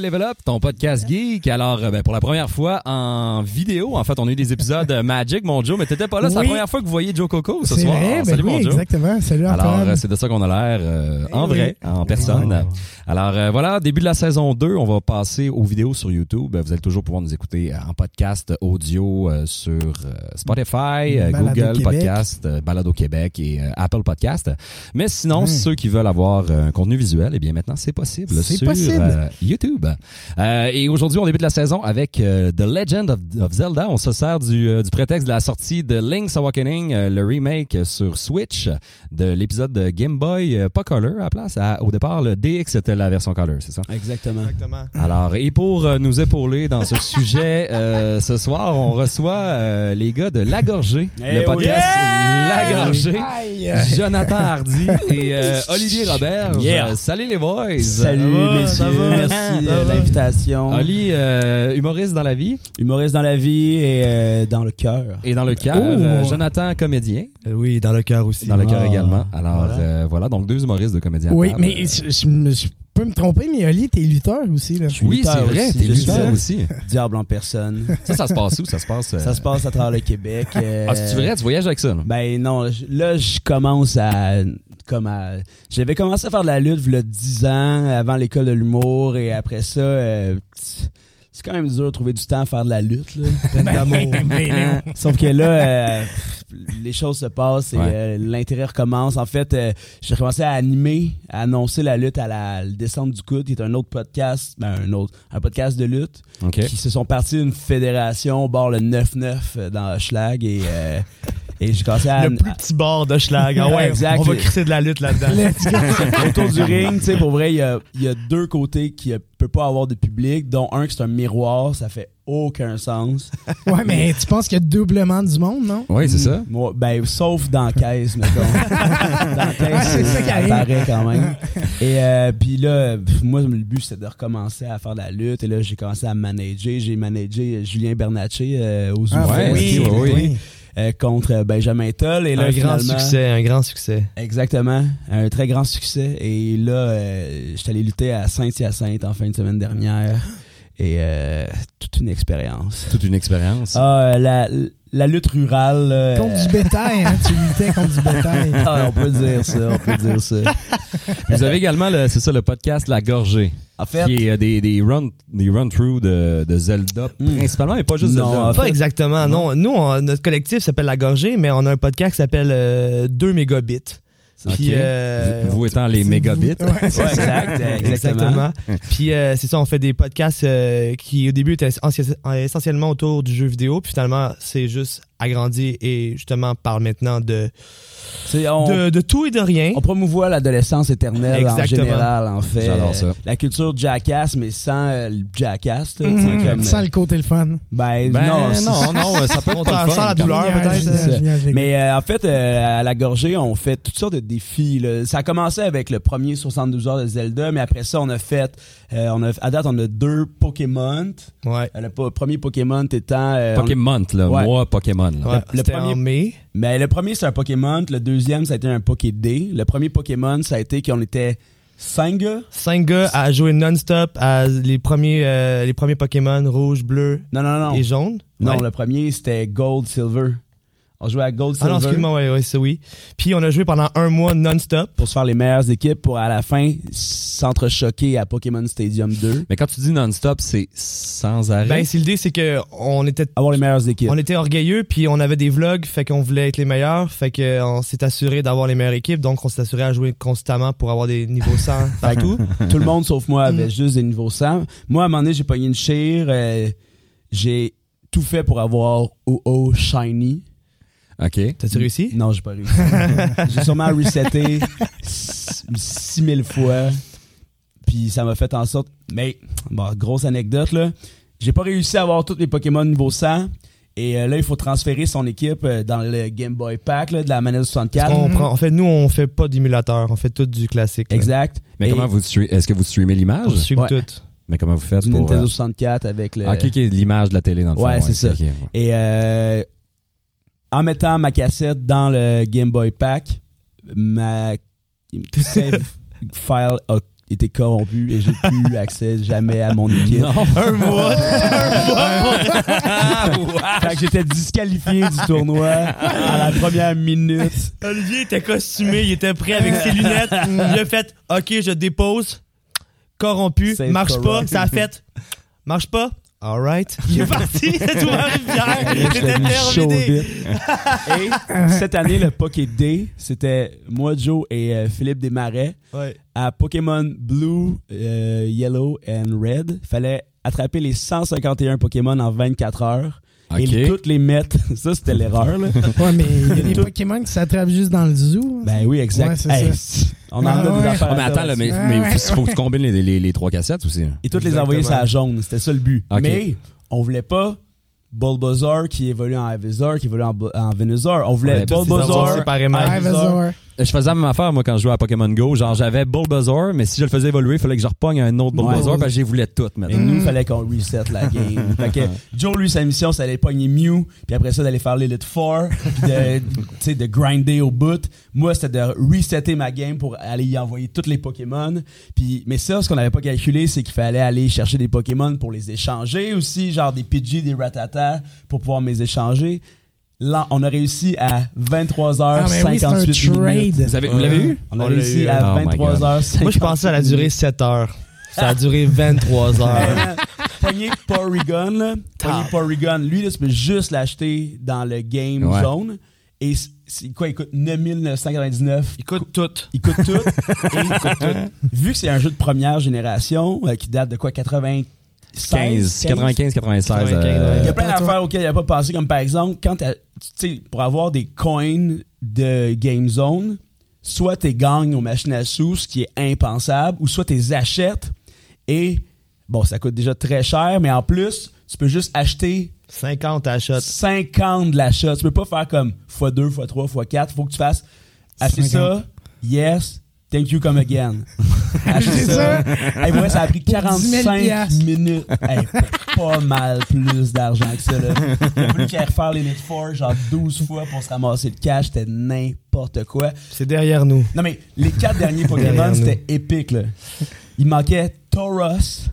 Level Up, ton podcast geek. Alors, euh, ben, pour la première fois en vidéo, en fait, on a eu des épisodes euh, Magic, mon Joe, mais t'étais pas là. C'est la première fois que vous voyez Joe Coco ce soir. vrai, ben Salut, oui, mon Joe. exactement. Salut Alors, Antoine. euh, c'est de ça qu'on a l'air euh, en Eh vrai, en personne. Wow. Alors, euh, voilà, début de la saison 2, on va passer aux vidéos sur YouTube. Vous allez toujours pouvoir nous écouter en podcast audio euh, sur Spotify, Balado Google Québec. Podcast, Balado Québec et Apple Podcast. Mais sinon, ceux qui veulent avoir un contenu visuel, eh bien maintenant, c'est possible C'est sur possible. euh, Euh, et aujourd'hui, on débute la saison avec euh, The Legend of, of Zelda. On se sert du, euh, du prétexte de la sortie de Link's Awakening, euh, le remake sur Switch de l'épisode de Game Boy, euh, pas Color à la place. À- au départ, le DX c'était la version Color, c'est ça? Exactement. Exactement. Alors, et pour euh, nous épauler dans ce sujet, euh, ce soir, on reçoit euh, les gars de La Gorgée, Eh le oui. podcast La Gorgée. Jonathan Hardy et euh, Olivier Robert. Yeah. Salut les boys. Salut va, messieurs, ça va, merci ça de va? L'invitation. Oli, euh, humoriste dans la vie? Humoriste dans la vie et euh, dans le cœur. et dans le cœur. Oh. Euh, Jonathan, comédien, Euh, oui, dans le cœur aussi. dans le cœur Ah, également. Alors voilà. euh, voilà, donc deux humoristes de comédiens. Oui, mais je, je me- je peux me tromper, mais Oli, t'es lutteur aussi. Là. suis oui, lutteur c'est vrai, aussi, t'es je lutteur aussi. Diable en personne. Ça, ça se passe où? Ça se passe. euh, Ça se passe à travers le Québec. euh, Ah, c'est vrai, tu voyages avec ça. là? Ben non, je- là je commence à comme à j'avais commencé à faire de la lutte il y a 10 ans avant l'école de l'humour et après ça euh, c'est quand même dur de trouver du temps à faire de la lutte là. Peine d'amour. Sauf que là euh, les choses se passent et Ouais. euh, l'intérêt recommence. En fait, euh, j'ai commencé à animer, à annoncer la lutte à la descente du coude, qui est un autre podcast, ben un autre, un podcast de lutte qui se sont partis d'une fédération au bord le 9-9 euh, dans Hochelag et et j'ai commencé à Le plus petit bord de Schlag. Ah ouais, Exact. on va crisser de la lutte là-dedans. Autour du ring, tu sais, pour vrai, il y a, il y a deux côtés qui ne peut pas avoir de public, dont un qui c'est un miroir, ça fait aucun sens. Ouais, mais tu penses qu'il y a doublement du monde, non? Oui, c'est ça. Moi, ben, sauf dans la caisse, mettons. dans la caisse, C'est ça qui paraît quand même. Et euh, puis là, moi, le but, c'était de recommencer à faire de la lutte. Et là, j'ai commencé à manager. J'ai managé Julien Bernatchez euh, aux Ah, Ouais, Zoufest, ok, oui, oui. Euh, contre Benjamin Toll. Et là, un grand succès, un grand succès. Exactement, un très grand succès. Et là, euh, j'étais allé lutter à Saint-Hyacinthe en fin de semaine dernière. Et euh, toute une expérience. Toute une expérience. Ah, euh, la, la lutte rurale. là, Contre euh, du bétail, hein? Tu luttais contre du bétail. ah, on peut dire ça, on peut dire ça. Vous avez également, le- c'est ça, le podcast La Gorgée, En fait, qui est euh, des, des run des run through de, de Zelda, Hmm. principalement, mais pas juste Non, Zelda. Pas fait- exactement, non. Nous, on- notre collectif s'appelle La Gorgée, mais on a un podcast qui s'appelle euh, 2 mégabits. Puis, euh, vous, vous étant les mégabits. Ouais, ouais, c'est ça. exact, exactement. Exactement. Puis euh, c'est ça, on fait des podcasts euh, qui au début étaient essentie- essentiellement autour du jeu vidéo, puis finalement c'est juste agrandi et justement parle maintenant de, on, de, de tout et de rien. on promouvoit l'adolescence éternelle en général, en fait. J'adore ça. La culture jackass, mais sans euh, le jackass. là, Mhm. comme, Sans le côté le fun. ben, Ben, non, non, non, ça peut être le sent fun. la douleur, peut-être. Mais euh, en fait, euh, à la gorgée, on fait toutes sortes de défis. là. Ça a commencé avec le premier 72 heures de Zelda, mais après ça, on a fait, euh, on a, à date, on a deux Pokémon. Ouais. Euh, Le po- premier Pokémon étant, euh, on- Pokémon, là. Ouais. Moi, Pokémon. là. Ouais, le c'était premier- en mai. Mais le premier c'est un Pokémon, le deuxième ça a été un Pokédé. Le premier Pokémon ça a été qu'on était cinq gars. Cinq gars à jouer non-stop à les premiers, euh, les premiers Pokémon rouge, bleu Non non non. et jaune. Non, Ouais. le premier c'était Gold Silver. On jouait à Gold Ah non, Silver excuse-moi, ouais, ouais, c'est oui. Puis on a joué pendant un mois non-stop. pour se faire les meilleures équipes pour à la fin s'entrechoquer à Pokémon Stadium 2. Mais quand tu dis non-stop, c'est sans arrêt? Ben, c'est l'idée, c'est que on était Avoir les meilleures équipes. On était orgueilleux, puis on avait des vlogs, fait qu'on voulait être les meilleurs, fait qu'on s'est assuré d'avoir les meilleures équipes, donc on s'est assuré à jouer constamment pour avoir des niveaux 100 partout. Tout le monde sauf moi avait Mm. juste des niveaux 100. Moi, à un moment donné, j'ai pogné une chire. euh, j'ai tout fait pour avoir OO Shiny. OK. T'as-tu réussi? Non, j'ai pas réussi. j'ai sûrement reseté 6000 fois. Puis ça m'a fait en sorte... Mais, bon, grosse anecdote, là. J'ai pas réussi à avoir tous les Pokémon niveau 100. Et euh, là, il faut transférer son équipe euh, dans le Game Boy Pack là, de la manette 64. On prend, en fait, nous, on fait pas d'émulateur, on fait tout du classique. là. Exact. Mais Et comment vous streamez? Est-ce que vous streamez On l'image? stream Ouais. tout. Mais comment vous faites Du pour... Nintendo euh, 64 avec le... Ah, ok, ok, l'image de la télé dans le fond. Ouais, c'est ça. ouais. Et euh, en mettant ma cassette dans le Game Boy Pack, ma save file a été corrompu et j'ai plus accès jamais à mon équipe. Un mois. Fait que j'étais disqualifié du tournoi à la première minute. Olivier était costumé, il était prêt avec ses lunettes. Il a fait OK, je dépose. Corrompu, Save marche pas. Ça a fait marche pas. Alright. Il est parti. C'est l'ai chaud terminé. vite. Et cette année, le Poké Day, c'était moi, Joe et euh, Philippe Desmarais. Ouais. À Pokémon Blue, euh, Yellow and Red, il fallait attraper les 151 Pokémon en 24 heures. Et toutes les mettre. Ça, c'était l'erreur, là. Ouais, mais il y a des Pokémon qui s'attrapent juste dans le zoo. Ben oui, exact. Ouais, Hey, on en Ah a des ouais. affaires. Oh, mais à attends, là, mais, ouais. il faut que tu combines les, les, les trois cassettes aussi. Et toutes les envoyer sur la jaune. C'était ça le but. Mais on voulait pas Bulbasaur qui évolue en Ivysaur, qui évolue en, en Venusaur. On voulait Ouais, Bulbasaur. séparément. Je faisais la même affaire, moi, quand je jouais à Pokémon Go. Genre, j'avais Bulbasaur, mais si je le faisais évoluer, il fallait que je repogne un autre. Bulbasaur, parce que j'ai toutes Et maintenant. nous, il fallait qu'on reset la game. fait que Joe, lui, sa mission, c'est d'aller pogner Mew, puis après ça, d'aller faire l'Elite Four, puis de, de grinder au bout. Moi, c'était de resetter ma game pour aller y envoyer tous les Pokémon. Puis, mais ça, ce qu'on n'avait pas calculé, c'est qu'il fallait aller chercher des Pokémon pour les échanger aussi, genre des Pidgey, des Ratata, pour pouvoir me les échanger. Là, on a réussi à 23h58 Ah, oui, minutes. Vous, avez, vous l'avez eu? On a On l'a réussi eu. à Oh my 23h58. Moi, je pensais que ça allait durer 7 heures. Ça a duré 23 heures. Pogner Porygon, là. Pogner. Porygon. Lui, là, tu peux juste l'acheter dans le game Ouais. zone. Et c'est quoi, il coûte 9999. Il coûte tout. Il coûte tout. Et il coûte tout. Vu que c'est un jeu de première génération, euh, qui date de quoi, 96? 15, 95, 96. 95, euh, Il y a plein d'affaires auxquelles il n'a pas pensé, comme par exemple, quand t'as- tu sais, pour avoir des coins de Game Zone, soit tu gagnes aux machines à sous, ce qui est impensable, ou soit tu les achètes et, bon, ça coûte déjà très cher, mais en plus, tu peux juste acheter 50 achats. 50 de l'achat. Tu peux pas faire comme x2, x3, x4. Il faut que tu fasses acheter 50. ça, yes, thank you, come again. C'est ça. Hey, ouais, ça a pris 10 000 45 piastres. minutes. Hey, pas mal plus d'argent que ça. Là. Il a fallu qu'il aille refaire les Elite Four genre 12 fois pour se ramasser le cash. C'était n'importe quoi. C'est derrière nous. Non, mais les quatre derniers Pokémon, c'était épique. Là. Il manquait Tauros,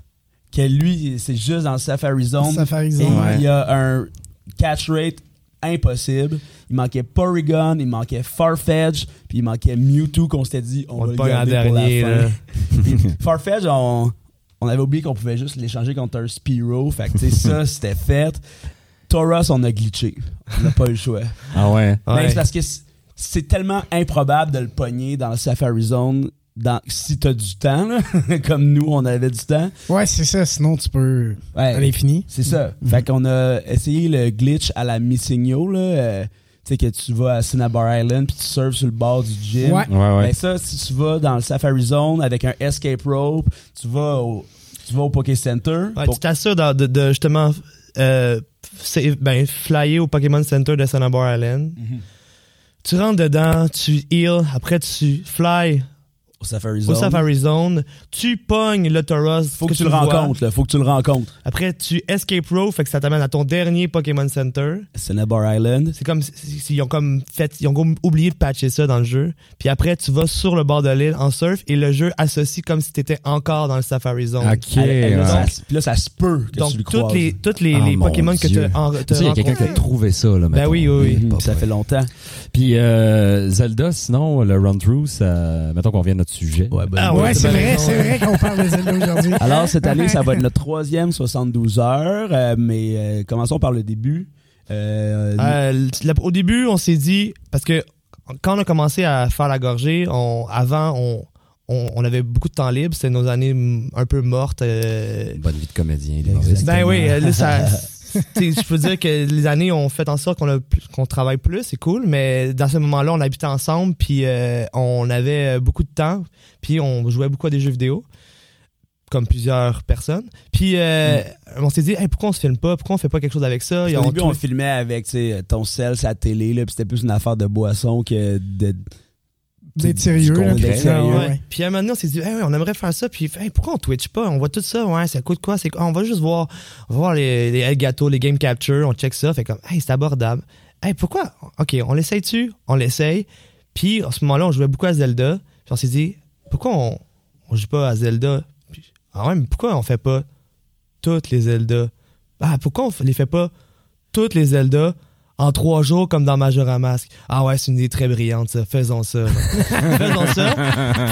que lui, c'est juste dans le Safari Zone. Safari Et Zone. Ouais. il y a un catch rate impossible. Il manquait Porygon, il manquait Farfetch, puis il manquait Mewtwo qu'on s'était dit on, On va le en garder pour dernier. la fin. Farfetch, on, on avait oublié qu'on pouvait juste l'échanger contre un Spearow. Fait que tu sais, ça, c'était fait. Tauros, on a glitché. On n'a pas eu le choix. Ah ouais. Mais Ouais. c'est parce que c'est- c'est tellement improbable de le pogner dans le Safari Zone dans, si t'as du temps, là. comme nous, on avait du temps. Ouais, c'est ça. Sinon, tu peux. Ouais. À l'infini. C'est ça. Mhm. Fait qu'on a essayé le glitch à la Missigno, là. euh, tu sais, que tu vas à Cinnabar Island puis tu surfes sur le bord du gym. Ouais. Ouais, ouais. Ben ça, si tu vas dans le Safari Zone avec un escape rope, tu vas au, tu vas au Poké Center. Ouais, pour- Tu t'assures de, de- de, justement euh, c'est- ben, flyer au Pokémon Center de Cinnabar Island. Mhm. Tu rentres dedans, tu heal, après tu fly au Safari au Zone. Safari Zone, tu pognes le Tauros. Faut que, tu le vois. rencontres, là. Faut que tu le rencontres. Après, tu escape row, fait que ça t'amène à ton dernier Pokémon Center. Cinnabar Island. C'est comme si- si- ils ont comme fait, ils ont comme oublié de patcher ça dans le jeu. Puis après, tu vas sur le bord de l'île en surf et le jeu associe comme si t'étais encore dans le Safari Zone. Ok. Elle- elle- ouais. ça- Puis là, ça se peut que Donc tu le toutes croises. les toutes les, les mon Pokémon que tu as Tu sais, il y a quelqu'un qui a trouvé ça, là, Ben mettons. oui, oui, oui. Pas ça fait longtemps. Puis euh, Zelda, sinon, le run-through, ça... mettons qu'on vient de notre sujet. Ouais, ben, Ah Ouais, ouais, c'est vrai, c'est vrai qu'on parle de Zelda aujourd'hui. Alors, cette année, ça va être notre troisième 72 heures, euh, mais euh, commençons par le début. Euh, Euh, au début, on s'est dit parce que quand on a commencé à faire la gorgée, on, avant on, on, on avait beaucoup de temps libre, c'était nos années un peu mortes. euh, Bonne vie de comédien. Ben oui, là, ça. Je peux dire que les années ont fait en sorte qu'on travaille plus, c'est cool, mais dans ce moment-là, on habitait ensemble, puis euh, on avait euh, beaucoup de temps, puis on jouait beaucoup à des jeux vidéo, comme plusieurs personnes. Puis euh, on s'est dit, Hey, pourquoi on se filme pas, pourquoi on fait pas quelque chose avec ça? Au début, on filmait avec ton sel, sa télé, là, puis c'était plus une affaire de boisson que de. D'être sérieux, là. concret, puis sérieux. ça, Ouais. ouais. Puis à un moment donné, on s'est dit, Hey, ouais, on aimerait faire ça. Puis hey, pourquoi on Twitch pas? On voit tout ça, ouais, ça coûte quoi? C'est quoi? On va juste voir, on va voir les, les Elgato, les Game Capture, on check ça. Fait comme, hey, c'est abordable. Hey, pourquoi? OK, on l'essaye-tu? On l'essaye. Puis à ce moment-là, on jouait beaucoup à Zelda. Puis on s'est dit, pourquoi on, on joue pas à Zelda? Puis, ah ouais, mais pourquoi on fait pas toutes les Zelda? Ah, pourquoi on les fait pas toutes les Zelda? en trois jours comme dans Majora Mask. Ah ouais, c'est une idée très brillante, ça. Faisons ça. Faisons ça.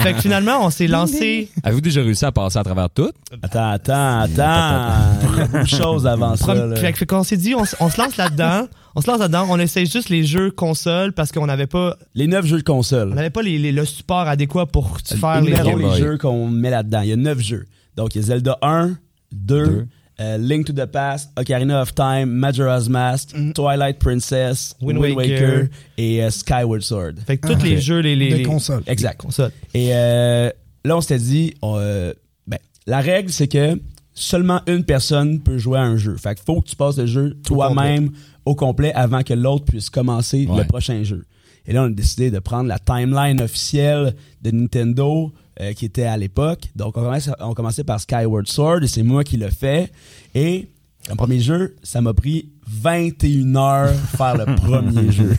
Fait que finalement, on s'est lancé. Avez-vous déjà réussi à passer à travers tout? Attends, attends, attends. Choses avant ça. Là. Fait, qu'on s'est dit, on, se lance là-dedans. On se lance là-dedans, on essaye juste les jeux consoles parce qu'on n'avait pas. Les neuf jeux de console. On n'avait pas les, le support adéquat pour faire les, les jeux qu'on met là-dedans. Il y a neuf jeux. Donc, il y a Zelda 1, 2 euh, Link to the Past, Ocarina of Time, Majora's Mask. Mhm. Twilight Princess, Wind, Waker, et euh, Skyward Sword. Fait que tous ah. les jeux, les, les, les... consoles. Exact. Consoles. Et euh, là, on s'était dit, ben, la règle, c'est que seulement une personne peut jouer à un jeu. Fait que faut que tu passes le jeu toi-même au complet avant que l'autre puisse commencer le prochain jeu. Et là, on a décidé de prendre la timeline officielle de Nintendo euh, qui était à l'époque. Donc, on commençait, on commençait par Skyward Sword et c'est moi qui l'ai fait. Et le premier jeu, ça m'a pris 21 heures faire le premier jeu.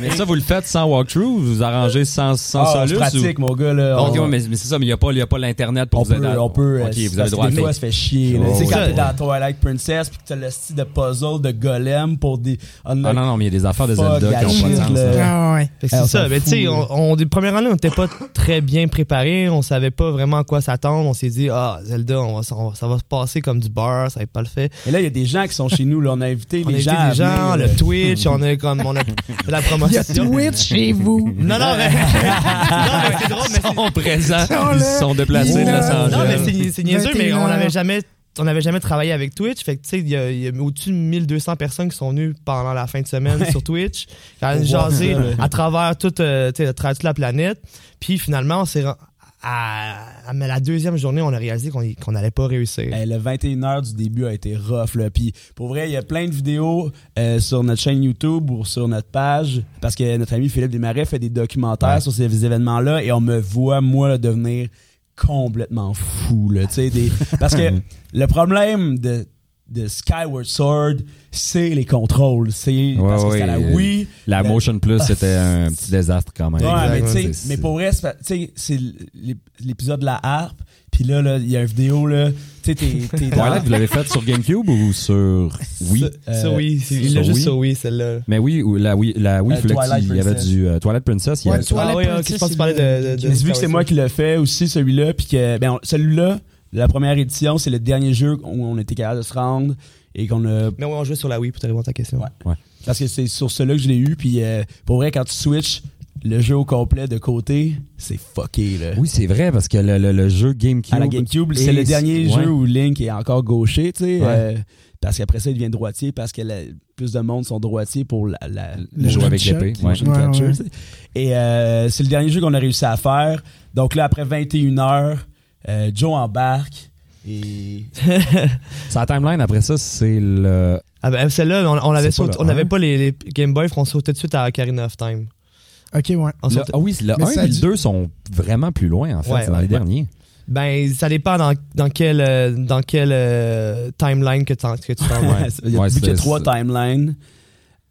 Mais ça, vous le faites sans walkthrough? Vous vous arrangez sans, sans Ah, solus? je pratique, mon gars. Là, On- ouais, mais, mais c'est ça, mais il n'y a pas, il y a pas l'Internet pour on vous aider peut, on peut. Ok, euh, vous avez droit à des fois, ça fait chier. là. Oh, Tu sais, ouais. quand t'es dans Twilight Princess puis que t'as le style de puzzle de golem pour des. Ah non, non, mais il y a des affaires de Zelda qui n'ont pas de sens. Ah ouais. Fait que on c'est ça. Mais tu sais, on, des premières années, on n'était pas très bien préparés. On savait pas vraiment à quoi s'attendre. On s'est dit, ah, Zelda, on va, ça va se passer comme du beurre, ça va être pas le fait. Et là, il y a des gens qui sont chez nous. Là. On a invité On a les invité gens. des gens, le. Twitch, on a comme, on a fait la Il y a. Twitch chez vous. Non, non, mais, non, mais c'est drôle, mais Ils sont présents, ils se sont déplacés de Los là. Non, mais Angeles. c'est niaiseux, mais 21 on n'avait jamais. On n'avait jamais travaillé avec Twitch. Fait que, tu sais, il y a, il y a au-dessus de 1200 personnes qui sont venues pendant la fin de semaine sur Twitch. Voir jaser à travers toute, euh, tu sais, à travers toute la planète. Puis finalement, on s'est. Ren- À, à- mais la deuxième journée, on a réalisé qu'on n'allait pas réussir. Le 21 heures du début a été rough. Là. Puis pour vrai, il y a plein de vidéos euh, sur notre chaîne YouTube ou sur notre page parce que notre ami Philippe Desmarais fait des documentaires Ouais. sur ces événements-là et on me voit, moi, là, devenir complètement fou. Là, des... Parce que le problème de, de Skyward Sword, c'est les contrôles. C'est parce que ouais, la Wii. La La- Motion Plus, c'était un petit désastre quand même. Ouais, mais, Exact, tu sais, C'est- mais pour vrai, c'est l'épisode de la harpe. Puis là, là, il y a une vidéo, là. Tu sais, t'es, vous l'avez fait sur GameCube ou sur Wii? Euh, ça, oui. c'est- Il sur l'a juste Wii? sur oui, celle-là. Mais oui, ou la Wii, la Wii, Euh, qu'il y avait du euh, Twilight Princess. il y Ouais, avait- Twilight Ah oui, Princess, je pense que tu parlais de. de, J'ai vu que c'est moi qui l'ai fait aussi, celui-là. Puis que, ben, celui-là, la première édition, c'est le dernier jeu où on était capable de se rendre et qu'on a. Mais ouais, on jouait sur la Wii pour te répondre à ta question. Ouais. Parce que c'est sur celui-là que je l'ai eu. Puis euh, pour vrai, quand tu switches le jeu au complet de côté, c'est fucké, là. Oui, c'est vrai, parce que le, le- le jeu GameCube. À la GameCube, c'est le dernier ouais. jeu où Link est encore gaucher, tu sais. Ouais. euh, parce qu'après ça, il devient droitier parce que la- plus de monde sont droitiers pour la, la, Le jeu avec l'épée. Ouais. Et euh, c'est le dernier jeu qu'on a réussi à faire. Donc là, après 21 heures, euh, Joe embarque et Sa timeline, après ça, c'est le. Ah ben, celle-là, on, on avait C'est pas sauté- le on n'avait un. pas les, les Game Boy, on sautait tout de suite à Ocarina of Time. Ok, ouais. On le- sautait- ah oui, le Mais 1 ça et le dit- 2 sont vraiment plus loin, en fait. Ouais, c'est dans ouais, les ouais. derniers. Ben, ça dépend dans, dans quel, euh, dans quel euh, timeline que, que tu t'en vas. Ouais. il y a, a c'est- trois timelines.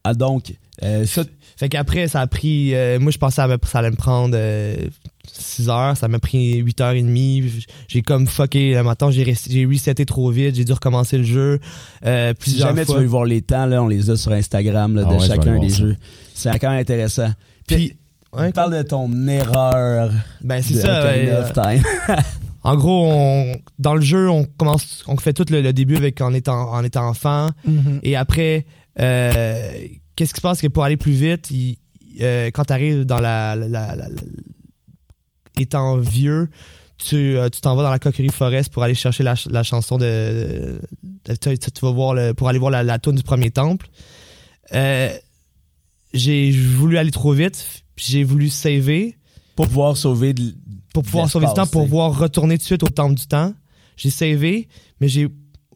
Ah, donc, euh, ça, Fait qu'après, ça a pris. euh, moi, je pensais me- ça allait me prendre 6 heures. Ça m'a pris 8 heures et demie. J'ai comme fucké le matin. J'ai reseté trop vite. J'ai dû recommencer le jeu euh, si plusieurs jamais fois. tu veux voir les temps, là, on les a sur Instagram là, Ah de ouais, vais chacun des ça. jeux. C'est quand même intéressant. Puis, Ouais, parle de ton erreur ben, c'est ça. Ocarina ouais, of Time. En gros, on, dans le jeu, on commence, on fait tout le, le début avec en étant, en étant enfant. Mhm. Et après, euh, qu'est-ce qui se passe? Que pour aller plus vite, il- euh, quand tu arrives dans la, la- la- la- la- étant vieux, tu euh, tu t'en vas dans la coquerie forest pour aller chercher la, ch- la chanson de, de- tu, vas voir le, pour aller voir la, la toune du premier temple. Euh, j'ai voulu aller trop vite, puis j'ai voulu saver pour pouvoir sauver de, pour pouvoir sauver du temps, pour pouvoir retourner tout de suite au temple du temps. J'ai savé, mais j'ai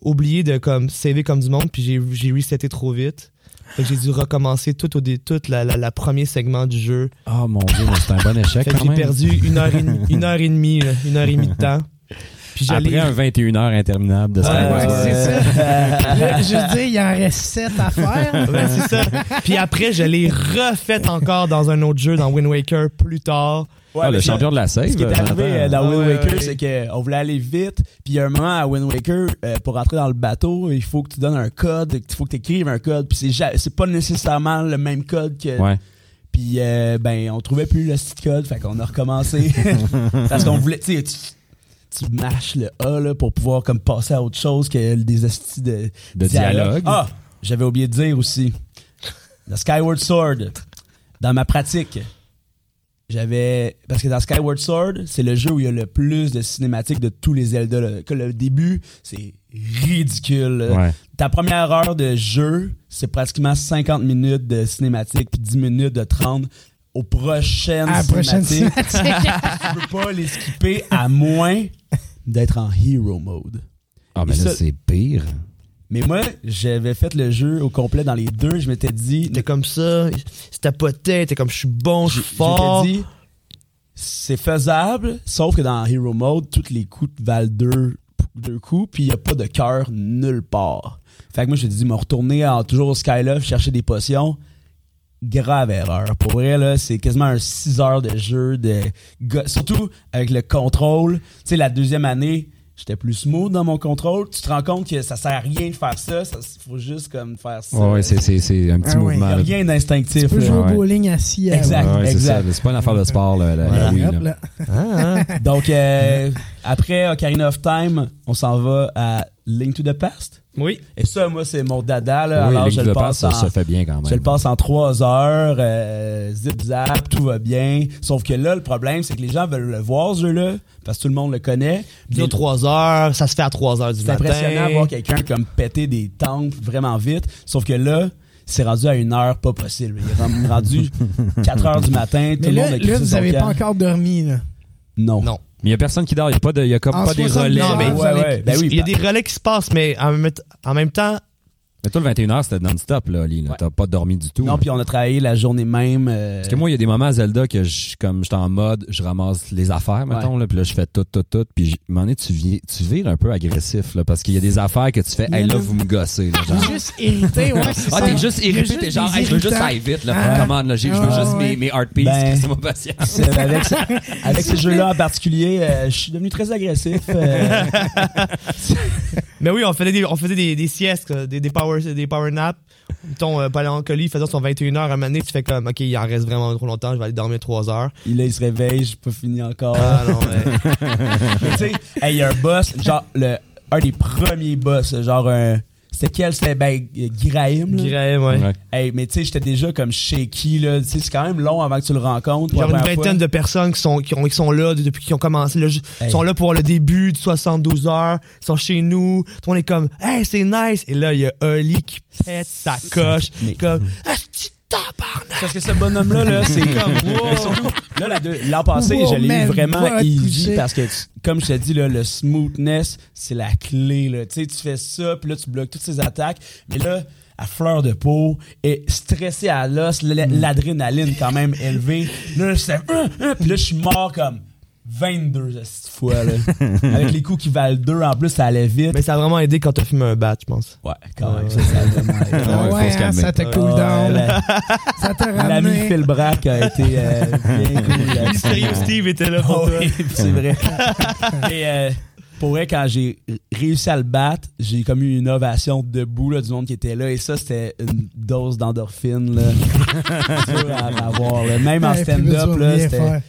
oublié de comme saver comme du monde, puis j'ai reseté trop vite. Fait que j'ai dû recommencer tout au dé, tout la, la, la premier segment du jeu. Oh mon dieu, mais c'est un bon échec Fait que quand j'ai perdu une heure et demie, une heure et demie, une heure et demie de temps. Puis j'allais Après un 21 heures interminable de Ouais, Skyward Ouais, Sword. c'est ça. Là, je veux dire, il en reste 7 à faire. Ouais, c'est ça. Puis après, je l'ai refait encore dans un autre jeu, dans Wind Waker, plus tard. Ouais, Ah, le ça- champion de la save. Ce qui est arrivé Jonathan. euh, dans Ah Wind ouais, Waker, ouais. c'est qu'on voulait aller vite. Puis il y a un moment à Wind Waker, euh, pour rentrer dans le bateau, il faut que tu donnes un code, il faut que tu écrives un code. Puis c'est pas nécessairement le même code que. Ouais. Puis euh, ben, on trouvait plus le site code, fait qu'on a recommencé. Parce qu'on voulait, tu tu, tu mâches le A là, pour pouvoir comme passer à autre chose que des astis de, De dialogue. Ah, j'avais oublié de dire aussi. The Skyward Sword, dans ma pratique, j'avais. Parce que dans Skyward Sword, c'est le jeu où il y a le plus de cinématiques de tous les Zelda. là. Que le début, c'est ridicule. Ouais. Ta première heure de jeu, c'est pratiquement 50 minutes de cinématique puis 10 minutes de 30 aux prochaines À la prochaine cinématiques. cinématique. tu peux pas les skipper à moins d'être en hero mode. Ah, mais Et là, ça- c'est pire. Mais moi, j'avais fait le jeu au complet dans les deux. Je m'étais dit, T'es comme ça, c'est ta potet, t'es comme je suis bon, je suis fort. J'étais dit, c'est faisable, sauf que dans Hero Mode, tous les coups valent deux, deux coups, puis il n'y a pas de cœur nulle part. Fait que moi, j'ai dit, me retourner en, toujours au Skyloft, chercher des potions. Grave erreur. Pour vrai, là, c'est quasiment un 6 heures de jeu. de Surtout avec le contrôle. Tu sais, la deuxième année, j'étais plus smooth dans mon contrôle. Tu te rends compte que ça sert à rien de faire ça. Il faut juste comme faire ça. Ouais, ouais, c'est, c'est, c'est un petit Ah ouais. Il mouvement. n'y a rien d'instinctif. Tu peux là. jouer Ouais. au bowling assis. à- Exact. Ouais, ouais, c'est exact. C'est pas une affaire de sport, là, la, la Voilà. Wii, Hop, là. là. Ah, ah. Donc, euh, après Ocarina of Time, on s'en va à Link to the Past. Oui. Et ça, moi, c'est mon dada. Là. Oui, Alors, je le passe ça en... se fait bien quand même. Je le passe en trois heures, euh, zip zap, tout va bien. Sauf que là, le problème, c'est que les gens veulent le voir, ce jeu-là, parce que tout le monde le connaît. Bio 3 heures, ça se fait à 3 heures du C'est matin. impressionnant de voir quelqu'un comme péter des temples vraiment vite. Sauf que là, c'est rendu à une heure pas possible. Il est ren- rendu 4 heures du matin, tout Mais le là, monde a là vous son avez pas encore dormi. Là. Non. Non. Mais il y a personne qui dort. Il y a pas de, y a comme En pas des 60 relais. Non, mais- Ouais, ouais. Ben oui, il y a des relais qui se passent, mais en même, en même temps, Mais toi, le 21h, c'était non-stop, là. Ouais. T'as pas dormi du tout. Non, puis on a travaillé la journée même. euh, Parce que moi, il y a des moments à Zelda que je, comme j'étais en mode, je ramasse les affaires, mettons, là, puis là, je fais tout, tout, tout. Puis, j- à un moment donné, tu, vi- tu vires un peu agressif, là, parce qu'il y a des affaires que tu fais, hey, là, vous me gossez, là, genre. T'es juste irrité, ouais, c'est Ah, ça. t'es juste irrité, t'es genre, hey, je veux juste aller vite, là, Ah. commande, là, je veux Ah, juste ouais. mes, mes pieces, Ben, c'est ma patience. Avec, ce- avec ces jeux-là en particulier, euh, je suis devenu très agressif. euh, mais oui, on faisait des, on faisait des, des siestes, des, des power, des power naps. Ton euh, paléoncoli faisant son 21h à un moment donné, tu fais comme, ok, il en reste vraiment trop longtemps, je vais aller dormir 3 heures. il, là, il se réveille, j'ai pas fini encore. Ah non, mais. Tu sais, il y a un boss, genre, le, un des premiers boss, genre un. C'était quel? C'était ben, Graham. là. Graham, ouais. Ouais. Hey, mais tu sais, j'étais déjà comme shaky, là. Tu sais, c'est quand même long avant que tu le rencontres. pour Genre la une vingtaine fois. de personnes qui sont, qui, ont, qui sont là depuis qu'ils ont commencé. Là, Ils Hey. sont là pour le début du 72 heures. Ils sont chez nous. Tout le monde est comme, hey, c'est nice. Et là, il y a Oli qui pète sa coche. Mais- Comme, de tabarnak! Parce que ce bonhomme-là, là, c'est comme. Wow. Là, la deux- l'an passé, Wow, je l'ai eu vraiment easy parce que, comme je te dis, là, le smoothness, c'est la clé. Là. Tu sais, tu fais ça, puis là, tu bloques toutes ces attaques. Mais là, à fleur de peau, et stressé à l'os, l- l'adrénaline quand même élevée. Là, c'est. Puis là, je suis mort comme 22 cette fois. Là. Avec les coups qui valent 2 en plus, ça allait vite. Mais ça a vraiment aidé quand t'as fumé un bat, je pense. Ouais, quand même, ça, ça a vraiment aidé. Ah Ouais, hein, ça te cool Ouais, down. la- Ça t'a L'ami. Phil Brack a été euh, bien cool. Mystérieux Steve était là pour Oh, toi. c'est vrai. Et euh, pour vrai, quand j'ai réussi à le battre, j'ai comme eu une ovation debout là, du monde qui était là. Et ça, c'était une dose d'endorphine. là. dur à avoir. là. Même en stand-up, là, c'était.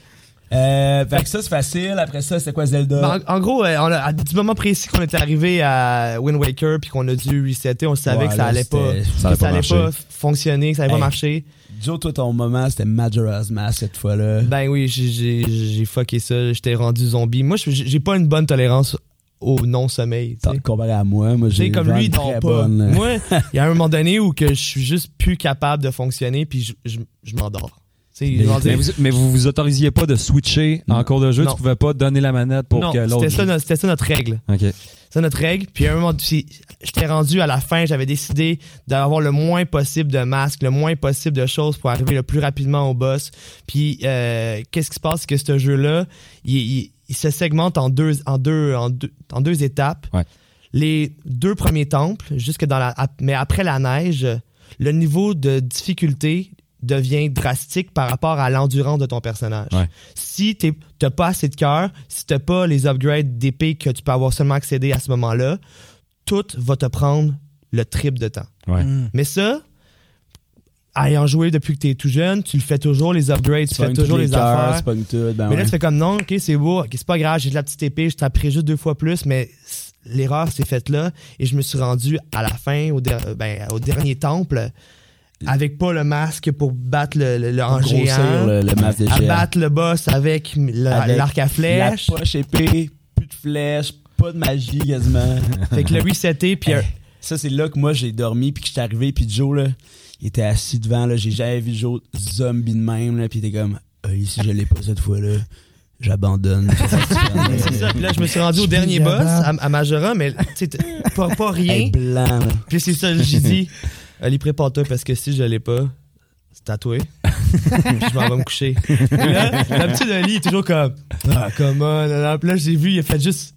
Euh, fait que ça, c'est facile. Après ça, c'est quoi Zelda? Ben, en, en gros, euh, on a- à du moment précis qu'on était arrivé à Wind Waker puis qu'on a dû resetter, on savait que ça allait pas, Ça allait ça pas allait marcher. pas fonctionner, que ça allait Hey. pas marcher. Joe, toi, ton moment, c'était Majora's Mask cette fois-là. Ben oui, j'ai- fucké ça, j'étais rendu zombie. Moi, j'ai pas une bonne tolérance au non-sommeil. Comparé à moi, moi, Tu sais, j'ai comme lui, très pas. bonne. Moi, il y a un moment donné où que je suis juste plus capable de fonctionner, puis je, je, je m'endors. Mais- vous, mais vous vous autorisiez pas de switcher en cours de jeu? Non. Tu pouvais pas donner la manette pour non, que l'autre... c'était ça, notre- c'était ça notre règle. OK. C'est notre règle. Puis à un moment, j'étais rendu à la fin, j'avais décidé d'avoir le moins possible de masques, le moins possible de choses pour arriver le plus rapidement au boss. Puis euh, qu'est-ce qui se passe, c'est que ce jeu-là, il, il- il se segmente en deux, en deux, en deux, en deux étapes. Ouais. Les deux premiers temples, jusque dans la, mais après la neige, le niveau de difficulté devient drastique par rapport à l'endurance de ton personnage. Ouais. Si t'es- t'as pas assez de cœur, si t'as pas les upgrades d'épée que tu peux avoir seulement accédé à ce moment-là, tout va te prendre le triple de temps. Ouais. Mm. Mais ça, ayant joué depuis que t'es tout jeune, tu le fais toujours, les upgrades, tu fais toujours les, cœurs, affaires. tu tout, ben mais là, tu fais comme non, ok, c'est beau, ok, c'est pas grave, j'ai de la petite épée, je taperai juste deux fois plus, mais l'erreur s'est faite là et je me suis rendu à la fin, au, der- ben, au dernier temple, avec pas le masque pour battre le, le, le en géant, le, le masque à battre le boss avec l'arc à flèche. La poche épée, plus de flèches, pas de magie quasiment. Fait que le resetter, puis Ça, c'est là que moi j'ai dormi, puis que j'étais arrivé, puis Joe, là, il était assis devant, là, j'ai jamais vu Joe zombie de même, là, puis il était comme, Euh, ici je l'ai pas cette fois-là, j'abandonne. c'est ça. Puis là, je me suis rendu au Je dernier boss, à, à Majora, mais tu pas, pas rien. Hey, blanc. Puis c'est ça, j'ai dit, Ali, prépare-toi parce que si je l'ai pas, c'est tatoué. Puis je m'en vais me coucher. Et là, d'habitude, Ali est toujours comme, ah, come on. là, là. J'ai vu, il a fait juste,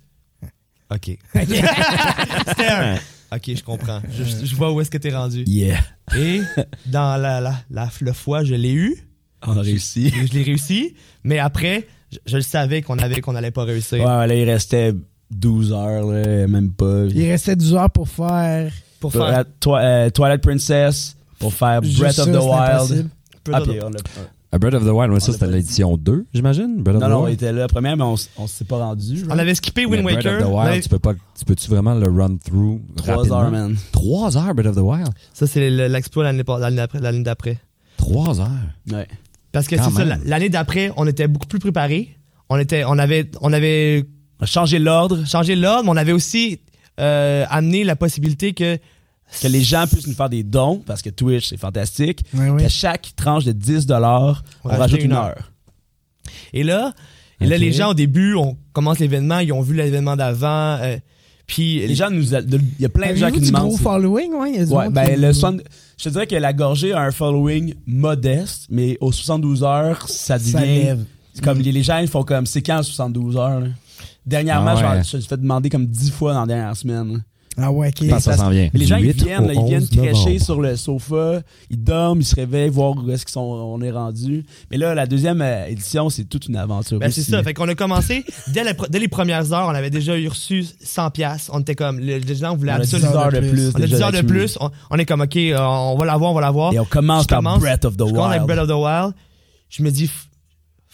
OK. C'était un, OK, je comprends. Je, vois où est-ce que t'es rendu. Yeah, Et dans la, la, la, le foie, je l'ai eu. on a réussi. Je l'ai réussi. Mais après, je, je le savais qu'on avait qu'on allait pas réussir. Ouais, ouais, là, il restait 12 heures, là, même pas. Il restait 12 heures pour faire. Pour faire faire Twi- euh, Twilight Princess, pour faire Breath ça, of the Wild. Ah, de- puis on l'a- A Breath of the Wild, ouais, ça l'a c'était pas l'édition 2, j'imagine. Breath of Non, the non, on Wild. était là la première, mais on, s- on s'est pas rendu. genre. On avait skippé Wind Mais Breath Waker. of the On Wild, tu peux pas, tu peux-tu vraiment le run through Trois rapidement? heures, man. Trois heures, Breath of the Wild? Ça, c'est le- l'exploit l'année pas- l'année d'après. l'année d'après. Trois heures? Ouais. Parce que Quand c'est ça, même. l'année d'après, on était beaucoup plus préparés. On était, on avait, on avait On a changé l'ordre, changé l'ordre, mais on avait aussi euh, amené la possibilité que que les gens puissent nous faire des dons, parce que Twitch, c'est fantastique. Ouais. Qu'à chaque tranche de 10 dollars, on, On rajoute une heure. Et là, et là les gens au début, on commence l'événement, ils ont vu l'événement d'avant. euh, puis Les gens nous... Il y a plein de gens qui nous gros demandent... following, ouais? il y a du Ouais, ben qui- le son- je te dirais que la gorgée a un following modeste, mais aux 72 heures, ça Ça devient c'est comme les, les gens ils font comme c'est quand 72 heures. là? Dernièrement, Ah ouais. je me suis fait demander comme 10 fois dans la dernière semaine. Ah ouais, ok. Que ça s'en vient. Les gens ils 8 viennent, là, ils viennent 11 crècher novembre. sur le sofa, ils dorment, ils se réveillent, voir où est-ce qu'ils sont on est rendu. Mais là la deuxième euh, édition, c'est toute une aventure. Ben, c'est ça. Fait qu'on a commencé, dès, la pre- dès les premières heures, on avait déjà eu reçu 100 pièces. On était comme, les gens voulaient on a 10 absolument. heures de plus. On a 10 déjà heures de plus. On, on est comme, OK, euh, on va l'avoir, on va l'avoir. Et on commence Je par commence- Breath of the je commence avec Wild. Breath of the Wild. Je me dis,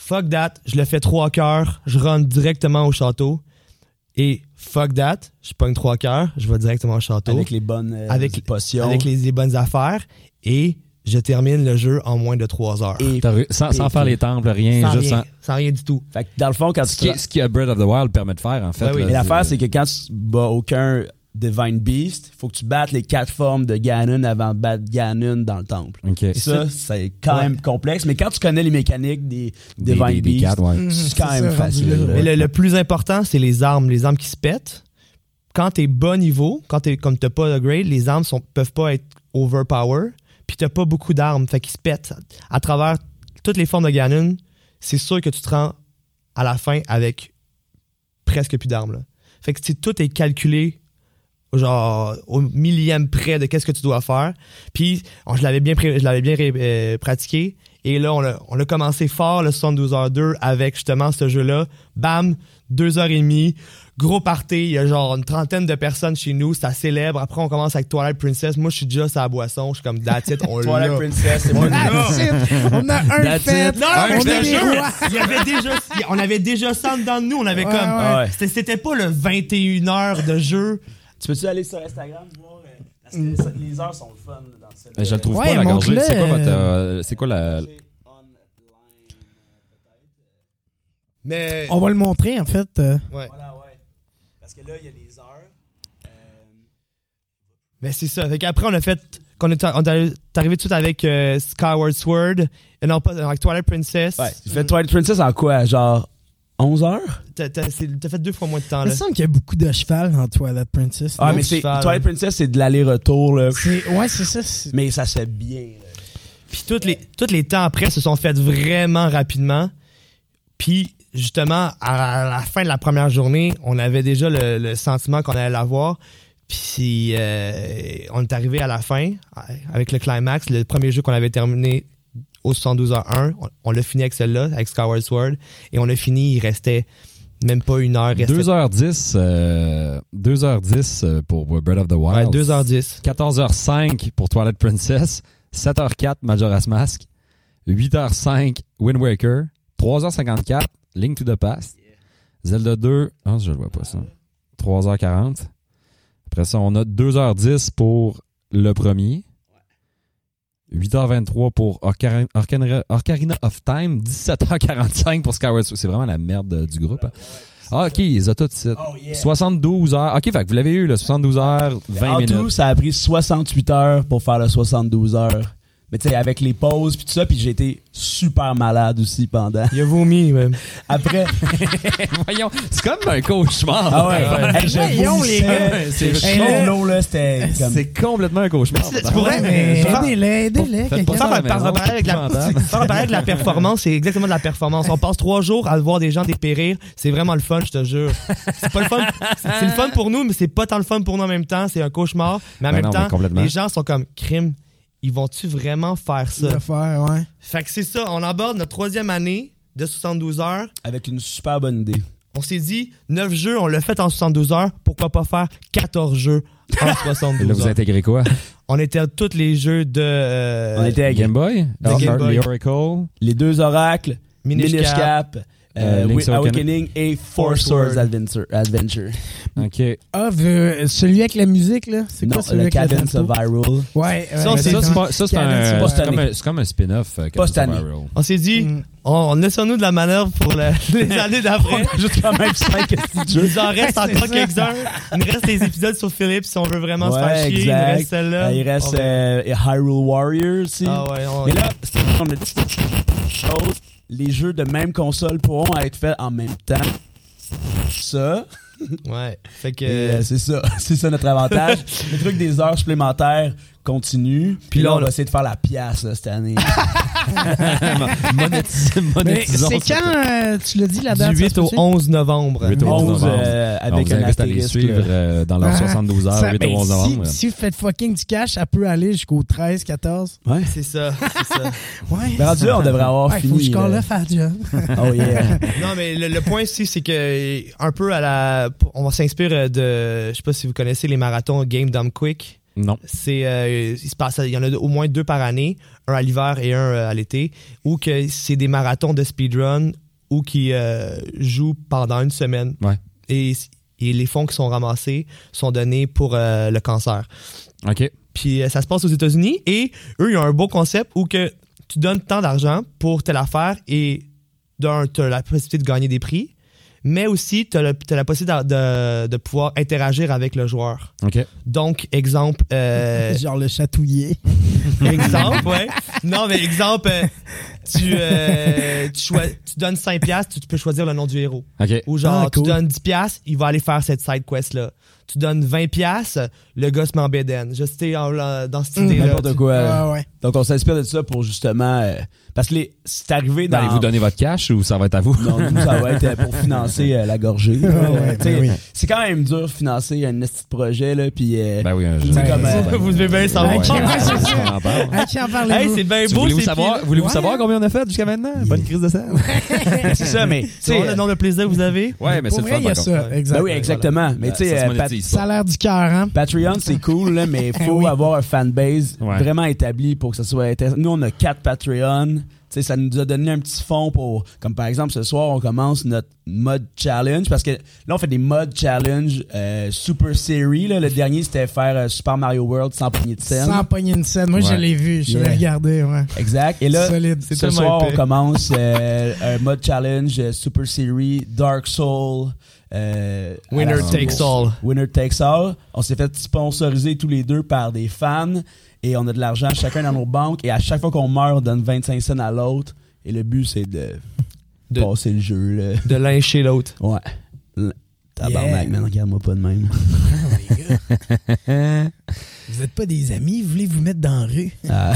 fuck that. Je le fais trois cœurs. Je rentre directement au château. Et fuck that. Je pogne trois cœurs. Je vais directement au château. Avec les bonnes euh, Avec- potions. avec les, les bonnes affaires. Et je termine le jeu en moins de trois heures. Et Sans, sans faire les temples, rien, sans, juste rien, sans- sans rien du tout. fait que dans le fond quand Ce tu qui, ce qui a Breath of the Wild permet de faire, en fait. Ouais, oui. là, Et l'affaire, c'est que quand tu bats aucun Divine Beast, il faut que tu battes les quatre formes de Ganon avant de battre Ganon dans le temple. OK. Et ça, c'est quand Ouais. même complexe, mais quand tu connais les mécaniques des Des- Divine des- ouais. Mhm, c'est quand même ça, facile. Mais le, le plus important, c'est les armes. Les armes qui se pètent. Quand t'es bas niveau, quand t'es comme t'as pas de grade, les armes sont, peuvent pas être overpower. Puis t'as pas beaucoup d'armes. Fait qu'ils se pètent. À travers toutes les formes de Ganon, c'est sûr que tu te rends à la fin avec presque plus d'armes. Fait que tout est calculé genre au millième près de qu'est-ce que tu dois faire. Puis on- je l'avais bien je l'avais bien euh, pratiqué et là on a, on a commencé fort le 72h2 avec justement ce jeu-là. Bam, deux heures et demie, gros party, il y a genre une trentaine de personnes chez nous, ça célèbre. Après on commence avec Twilight Princess. Moi je suis déjà sur la boisson, je suis comme that's it, on Twilight l'a. Princess, c'est On pas l'a. That's it. On a un That's fait. it. Non, on est il y avait déjà, on avait déjà ça dedans de nous, on avait Ouais, comme, ouais. C'était- pas le 21 heures de jeu. Tu peux-tu aller sur Instagram voir euh, parce que les heures sont le fun dans cette Mais je le trouve Ouais, pas, la gorgée. C'est quoi votre. euh, euh, c'est quoi la. Mais, On va le montrer, en fait. euh. ouais. Voilà, ouais. Parce que là, il y a les heures. Euh, Mais c'est ça. Fait qu'après, on a fait. qu'on est, on est arrivé tout de suite avec euh, Skyward Sword. Et non, pas avec Twilight Princess. ouais. Tu fais Twilight Princess en quoi? Genre 11 heures? T'as, fait deux fois moins de temps, Il me là. semble qu'il y a beaucoup de cheval dans Twilight Princess. Ah, mais c'est cheval. Twilight Princess, c'est de l'aller-retour là. C'est- Ouais, c'est ça. Mais ça se fait bien. là. Puis tous les, tous les temps après se sont faits vraiment rapidement. Puis, justement, à la fin de la première journée, on avait déjà le, le sentiment qu'on allait l'avoir. Puis, euh, on est arrivé à la fin, avec le climax, le premier jeu qu'on avait terminé au 72h1. On, on l'a fini avec celle-là, avec Skyward Sword. Et on a fini, il restait même pas une heure. il restait- 2h10, euh, 2h10 euh, pour Breath of the Ouais, Wild. 2h10. 14h05 pour Twilight Princess. 7h04 Majora's Mask. 8h05 Wind Waker. 3h54 Link to the Past. Zelda 2. Ah, je le vois pas ça. 3h40. Après ça, on a 2h10 pour le premier. 8h23 pour Ocarina- Ocarina of Time. 17h45 pour Skyward Sword. C'est vraiment la merde euh, du groupe. hein. Ah, ok, ils ont tout ici. Oh, yeah. 72 heures. Ok, fait que vous l'avez eu, le 72 heures, 20 en minutes. tout, ça a pris 68 heures pour faire le 72 heures. Mais tu sais, avec les pauses puis tout ça, puis j'ai été super malade aussi pendant. Il a vomi, même. Après, Voyons, c'est comme un cauchemar. ah ouais, hey, je Voyons, les gars. C'est C'est chaud, là, c'était comme... C'est complètement un cauchemar. Tu pourrais, Ouais, mais aidez-les, aidez-les. Ça à la Faire par- maison, par- avec la- performance, c'est exactement de la performance. On passe trois jours à voir des gens dépérir. C'est vraiment le fun, je te jure. C'est pas le fun. C'est c'est le fun pour nous, mais c'est pas tant le fun pour nous en même temps. C'est un cauchemar. Mais en Ben même temps, les gens sont comme crime. Ils vont-tu vraiment faire ça? Le faire, ouais. Fait que c'est ça. On aborde notre troisième année de 72 heures. Avec une super bonne idée. On s'est dit, 9 jeux, on l'a fait en 72 heures. Pourquoi pas faire 14 jeux en Là, 72 vous heures? intégrez quoi? On était à tous les jeux de euh, On était avec Game Boy? De Game Boy. Les Oracle? les deux oracles, Minish Minish Cap. Cap, Euh, euh, Link's Awakening. Awakening et Four Swords. Adventure. Adventure. OK. Ah, euh, celui avec la musique, là? C'est Non, quoi celui le avec la Cadence of Hyrule. Ouais, Ça, ouais, c'est- Ça, c'est un, comme un, comme un spin-off. euh. Hyrule. On s'est dit, Mm. on, on laisse-nous de la manœuvre pour le- les années d'après. Juste quand même 5 petits jeux. Il nous en reste encore quelques-uns. Il nous reste des épisodes sur Philippe si on veut vraiment se Ouais, faire chier. Il reste celle-là. Euh, il reste euh, Hyrule Warriors aussi. Ah ouais, on- Mais là, c'est- a dit chose. Les jeux de même console pourront être faits en même temps. Ça, ouais. Fait que. euh, c'est ça, c'est ça notre avantage. Le truc des heures supplémentaires continue. Puis là, on va essayer de faire la pièce là, cette année. Monétis- Mais Monétisons. c'est quand, euh, tu l'as dit, la date? du ça 8 se au peut-tu? 11 novembre. 8 au 11 11 novembre. euh, On avec vous un invite à les astérisque. suivre là. euh, dans leurs Ah, 72 heures, Ça, 8 ben, au 11 si, novembre. si vous faites fucking du cash, ça peut aller jusqu'au 13, 14. Ouais. C'est ça, c'est ça. Ouais. Mais rendu là, on devrait avoir Ouais, faut que fini. je là. le faire job. Oh yeah. Non, mais le, le point ici, c'est que un peu à la. On va s'inspirer de. Je sais pas si vous connaissez les marathons Game Dumb Quick. Non. C'est, euh, il se passe, il y en a au moins deux par année, un à l'hiver et un euh, à l'été, ou que c'est des marathons de speedrun ou qui euh, jouent pendant une semaine. Ouais. Et, et les fonds qui sont ramassés sont donnés pour euh, le cancer. OK. Puis ça se passe aux États-Unis et eux, ils ont un beau concept où que tu donnes tant d'argent pour telle affaire et d'un, tu as la possibilité de gagner des prix, mais aussi tu as, la possibilité de, de, de pouvoir interagir avec le joueur. OK. Donc, exemple, euh, Genre le chatouiller. exemple, ouais. Non, mais exemple, euh, tu, euh, tu, donnes 5 piastres, tu, tu peux choisir le nom du héros. OK. Ou genre, Ah, cool. tu donnes 10 piastres, il va aller faire cette side quest-là. Tu donnes 20 piastres, le gars se met en bédaine. Je sais, dans cette Mm. idée-là. N'importe quoi. Ah ouais. Donc, on s'inspire de ça pour justement. euh, parce que les- c'est arrivé dans. Allez-vous donner votre cash ou ça va être à vous? Non, nous, ça va être euh, pour financer euh, la gorgée. Ah ouais, sais, ben oui. C'est quand même dur de financer un petit projet, là, puis... euh, Ben oui, un jeu. Comme, euh, Vous devez bien savoir. À qui en parlez-vous? Hey, c'est bien beau, Voulez-vous savoir, Ouais. savoir combien on a fait jusqu'à maintenant? Bonne crise de scène. c'est ça, mais... tu C'est le nombre de plaisir que vous avez? Ouais, mais c'est le fun. ça. Ben oui, exactement. Mais tu sais, Ça se Pat- monétise Ça pas. a l'air du cœur, hein? Patreon, c'est cool, là, mais il faut oui. avoir un fanbase Ouais. vraiment établi pour que ça soit intéressant. Nous, on a quatre Patreon. Tu sais, ça nous a donné un petit fond pour, comme par exemple, ce soir, on commence notre mode challenge parce que là, on fait des modes challenge euh, super série. Là. Le dernier, c'était faire euh, Super Mario World sans poignée de scène. Sans pogner une scène. Moi, je l'ai vu. Je Yeah. l'ai regardé, ouais. Exact. Et là, Solide. Ce soir, on commence euh, un mode challenge euh, super série Dark Soul. Euh, Winner takes all. Winner Takes All. On s'est fait sponsoriser tous les deux par des fans et on a de l'argent chacun dans nos banques et à chaque fois qu'on meurt, on donne 25 cents à l'autre et le but c'est de, De- passer le jeu là. De l'un chez l'autre. Ouais. L- Tabarnak, Yeah. man, regarde-moi pas de même. Vous êtes pas des amis, vous voulez vous mettre dans la rue? Ah,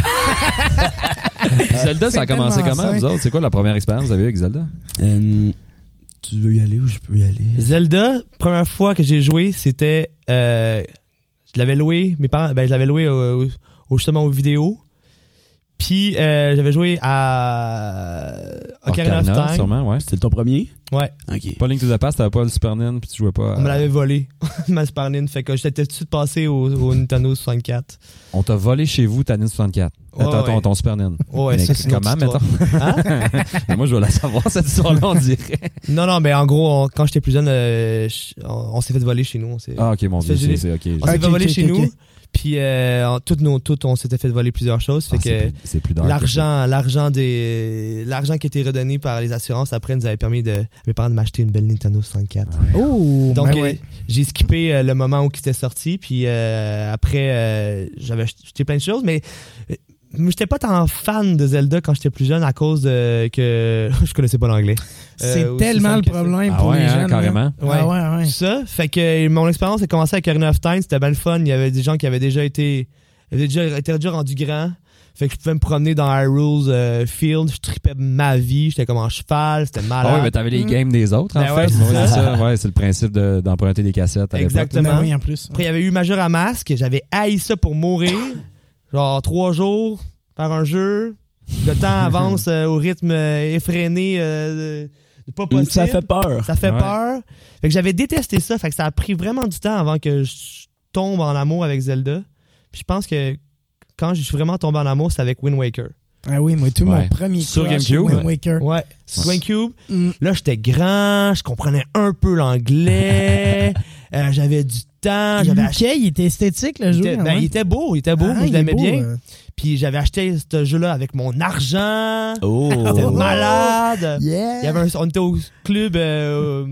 Zelda, ça a commencé comment, vous autres? C'est quoi la première expérience que vous avez eu avec Zelda? euh, tu veux y aller ou je peux y aller? Zelda, première fois que j'ai joué, c'était. euh, je l'avais loué, mes parents, ben, je l'avais loué au, justement aux vidéos. Puis euh, j'avais joué à Ocarina of Ocarina, Time. sûrement, ouais. C'était ton premier? Ouais, Ok. Pas Link to the Past, t'avais pas le Super Nintendo puis tu jouais pas. à- on me l'avait volé, ma Super Nintendo. Fait que j'étais tout de suite passé au, au Nintendo 64. On t'a volé chez vous ta Nintendo 64. Ouais, Attends, ton, ouais. ton Super Nintendo. Ouais, Mais ça, c'est comment, mettons? Hein? Mais moi, je veux la savoir, cette histoire-là, on dirait. Non, non, mais en gros, on- quand j'étais plus jeune, euh, on, on s'est fait voler chez nous. On Ah, ok, mon dieu, c'est ok. on s'est Ok, fait voler chez nous. Puis euh, en- toutes nos, toutes, on s'était fait voler plusieurs choses. Fait Ah, c'est que plus- plus l'argent, l'argent des, l'argent qui était redonné par les assurances après nous avait permis de, mes parents de m'acheter une belle Nintendo 64. Oh, Donc ben euh, ouais. j'ai skippé euh, le moment où il était sorti, puis euh, après euh, j'avais acheté plein de choses, mais j'étais pas tant fan de Zelda quand j'étais plus jeune à cause de que je connaissais pas l'anglais. C'est Euh, aussi tellement le problème Ah pour ouais, les hein, jeunes. là. carrément. Ouais. Ah ouais, ouais. Tout ça, fait que mon expérience a commencé avec Ocarina of Time, c'était bien le fun, il y avait des gens qui avaient déjà été avaient déjà été déjà rendus grands. Fait que je pouvais me promener dans Hyrule's euh, Field, je tripais ma vie, j'étais comme en cheval, c'était malade. Ah oui, mais t'avais les Mm. games des autres, en Ben fait. ouais, c'est Ouais, ça. c'est. Ouais, c'est le principe de- d'emprunter des cassettes à. Exactement. Ben oui, en plus. Après, il y avait eu Majora Mask. J'avais haï ça pour mourir. Genre, trois jours, faire un jeu. Le temps avance euh, au rythme euh, effréné, euh, de- pas possible. Ça fait peur. Ça fait Ouais. peur. Fait que j'avais détesté ça. Fait que ça a pris vraiment du temps avant que je tombe en amour avec Zelda. Puis je pense que quand je suis vraiment tombé en amour, c'est avec Wind Waker. Ah oui, moi, tout Ouais. mon premier Sur GameCube? Wind Waker. Ouais. GameCube. Mm. Là, j'étais grand, je comprenais un peu l'anglais. euh, j'avais du temps. J'avais acheté. Il était esthétique, le Il jeu. était, quand ben, il était beau, il était beau, Ah, moi je il l'aimais bien. euh. Puis j'avais acheté ce jeu-là avec mon argent. Oh. C'était malade. Yeah. Il y avait un- on était au club, euh,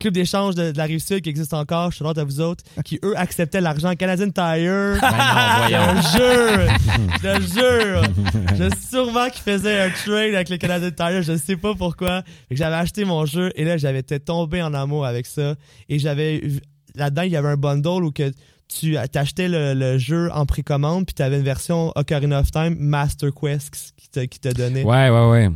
club d'échange de, de la Rive-Sud qui existe encore, je suis à vous autres, qui eux acceptaient l'argent Canadian Tire. Ben non, Je voyons. te jure, je te jure. Je sais sûrement qu'ils faisaient un trade avec le Canadian Tire, je sais pas pourquoi. J'avais acheté mon jeu et là j'avais été tombé en amour avec ça. Et j'avais vu- là-dedans il y avait un bundle où que tu t'achetais le, le jeu en précommande puis t'avais une version Ocarina of Time Master Quest qui te, qui te donnait. Ouais, ouais, ouais.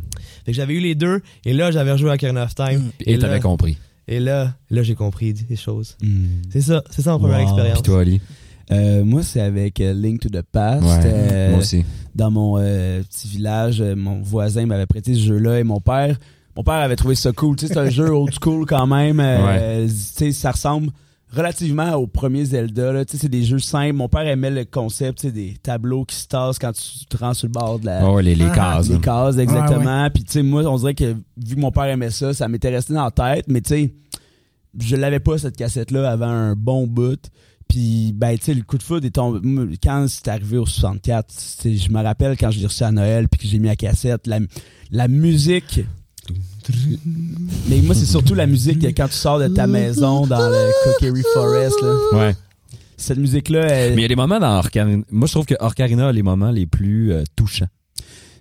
Fait que j'avais eu les deux et là j'avais rejoué à Ocarina of Time. Et là- t'avais compris. Et là, là j'ai compris des choses. Hmm. C'est ça, c'est ça ma première Wow. expérience. Puis toi, Ali? Euh, moi, c'est avec euh, Link to the Past. Ouais, Euh, moi aussi. dans mon euh, petit village, euh, mon voisin m'avait prêté ce jeu-là et mon père, mon père avait trouvé ça cool. Tu sais, c'est un jeu old school quand même. euh, Tu sais, ça ressemble relativement au premier Zelda. Là. Tu sais, c'est des jeux simples. Mon père aimait le concept, des tableaux qui se tassent quand tu te rends sur le bord de la, Oh, les, les Ah, cases. les cases, exactement. Puis, tu sais, moi, on dirait que vu que mon père aimait ça, ça m'était resté dans la tête. Mais, tu sais, je l'avais pas, cette cassette-là, avant un bon bout. Puis, ben, tu sais, le coup de foudre est tombé. Quand c'est arrivé au 64, tu sais, je me rappelle quand je l'ai reçu à Noël puis que j'ai mis la cassette, la, la musique. Mais moi, c'est surtout la musique que quand tu sors de ta maison dans le Cookery Forest, là. Ouais. Cette musique-là, elle- Mais il y a des moments dans Orcarina. Moi, je trouve que Orcarina a les moments les plus euh, touchants.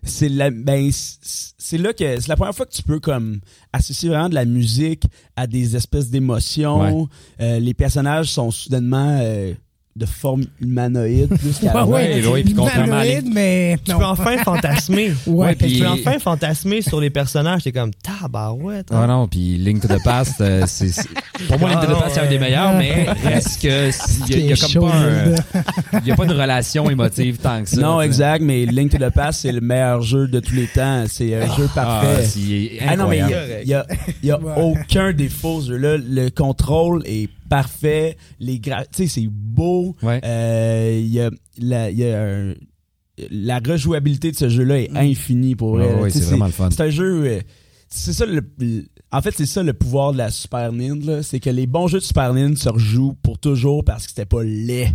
c'est la ben c'est là que c'est la première fois que tu peux comme associer vraiment de la musique à des espèces d'émotions Euh, les personnages sont soudainement euh, de forme humanoïde plus qu'avant. ouais, ouais, puis contrairement les- Humanoïde, mais Tu non. peux enfin fantasmer. Ouais, que puis- Tu peux enfin fantasmer sur les personnages. T'es comme tabarouette. hein. Ah non, puis Link to the Past, euh, c'est, pour moi, Link to the Ah, Past, c'est un ouais. des meilleurs, mais reste que il y a, y comme pas un, y a pas une relation émotive tant que ça. non, exact, mais Link to the Past, c'est le meilleur jeu de tous les temps. C'est un jeu Ah, parfait. Ah non, mais il y a, il y a Ouais. aucun défaut, ce jeu-là. Le contrôle est parfait. Les gra... Tu sais, c'est beau. Ouais. Euh, Il y a, la, il y a un- la rejouabilité de ce jeu-là est infinie pour Tu sais, c'est vraiment le fun. C'est un jeu. euh, c'est ça le. En fait, c'est ça le pouvoir de la Super Nintendo, c'est que les bons jeux de Super Nintendo se rejouent pour toujours parce que c'était pas laid.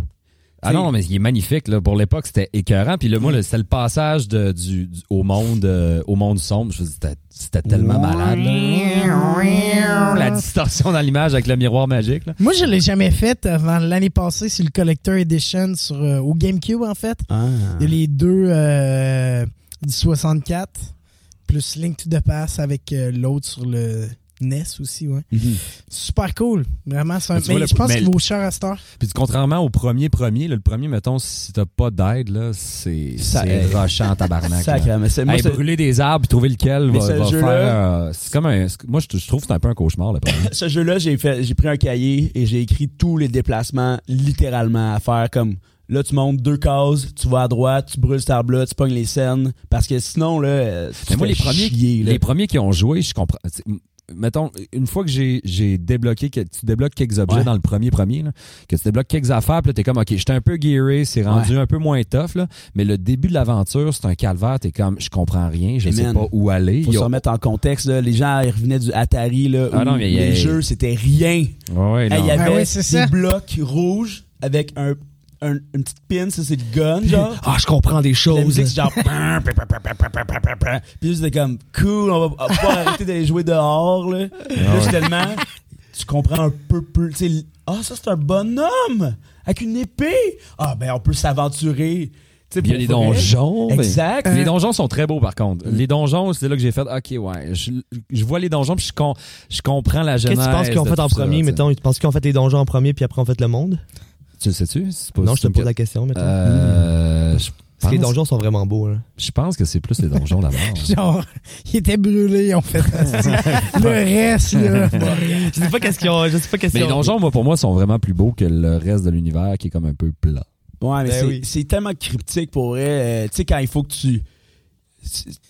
Ah non, mais il est magnifique là. Pour l'époque, c'était écœurant. Puis là, moi, c'était le passage de, du, du- au monde euh, au monde sombre. Je me dis, c'était, c'était tellement malade. là. La distorsion dans l'image avec le miroir magique. Là. Moi, je l'ai jamais fait avant l'année passée sur le Collector Edition sur, euh, au GameCube, en fait. Ah. Il y a les deux euh, du 64, plus Link to the Past avec l'autre sur le NES aussi, ouais. Mhm. Super cool. Vraiment, c'est un. Mais le- je pense qu'il vaut cher à cette heure. Puis contrairement au premier premier, là, le premier, mettons, si t'as pas d'aide, là, c'est rushant en tabarnak. là. Sacré, mais c'est Hey, brûler des arbres puis trouver lequel Mais va, ce va jeu-là- faire. euh, c'est comme un. Moi, je, je trouve que c'est un peu un cauchemar, le premier. ce jeu-là, j'ai fait, j'ai pris un cahier et j'ai écrit tous les déplacements littéralement à faire comme là tu montes deux cases, tu vas à droite, tu brûles cet arbre-là, tu pognes les scènes parce que sinon là, euh, tu Mais moi, fais les premiers, chier, là. les premiers qui ont joué, je comprends. Mettons, une fois que j'ai j'ai débloqué, que tu débloques quelques objets Ouais. dans le premier premier, là, que tu débloques quelques affaires, puis là, t'es comme, OK, j'étais un peu gearé, c'est rendu un peu moins tough, là, mais le début de l'aventure, c'est un calvaire, t'es comme, je comprends rien, je Mais sais man, pas où aller. Faut Il se remettre en contexte là. les gens ils revenaient du Atari là Ah où non, mais il y a- les jeux c'était rien. Ouais, ouais, Hey, non. Il y avait Ah ouais, des ça. blocs rouges avec un, un- une petite pin, ça c'est le gun genre. Ah, je comprends des La choses. musique, c'est genre. Puis là, c'était comme cool, on va pas arrêter d'aller jouer dehors. Là, là c'est tellement. Tu comprends un peu plus. tu sais, Ah, ça, c'est un bonhomme avec une épée. Ah, ben, on peut s'aventurer. Tu sais, Il y a les vrai. donjons. mais- Exact. Les donjons sont très beaux par contre. Les donjons, c'est là que j'ai fait OK ouais, je, je vois les donjons puis je, com- je comprends la Qu'est-ce genèse. que tu penses qu'ils ont fait en ça, premier, mettons? Tu penses qu'ils ont fait les donjons en premier, puis après on fait le monde? Tu le sais-tu? Non, je te pose la question, mettons. Euh, je que les pense- donjons sont vraiment beaux, là. Je pense que c'est plus les donjons d'abord. Genre, il était brûlé, on fait le reste, là. je sais pas qu'est-ce qu'ils ont. Je sais pas qu'est-ce Mais les donjons, moi, pour moi, sont vraiment plus beaux que le reste de l'univers qui est comme un peu plat. Ouais, mais Ben c'est oui. c'est tellement cryptique pour vrai. Euh, tu sais, quand il faut que tu.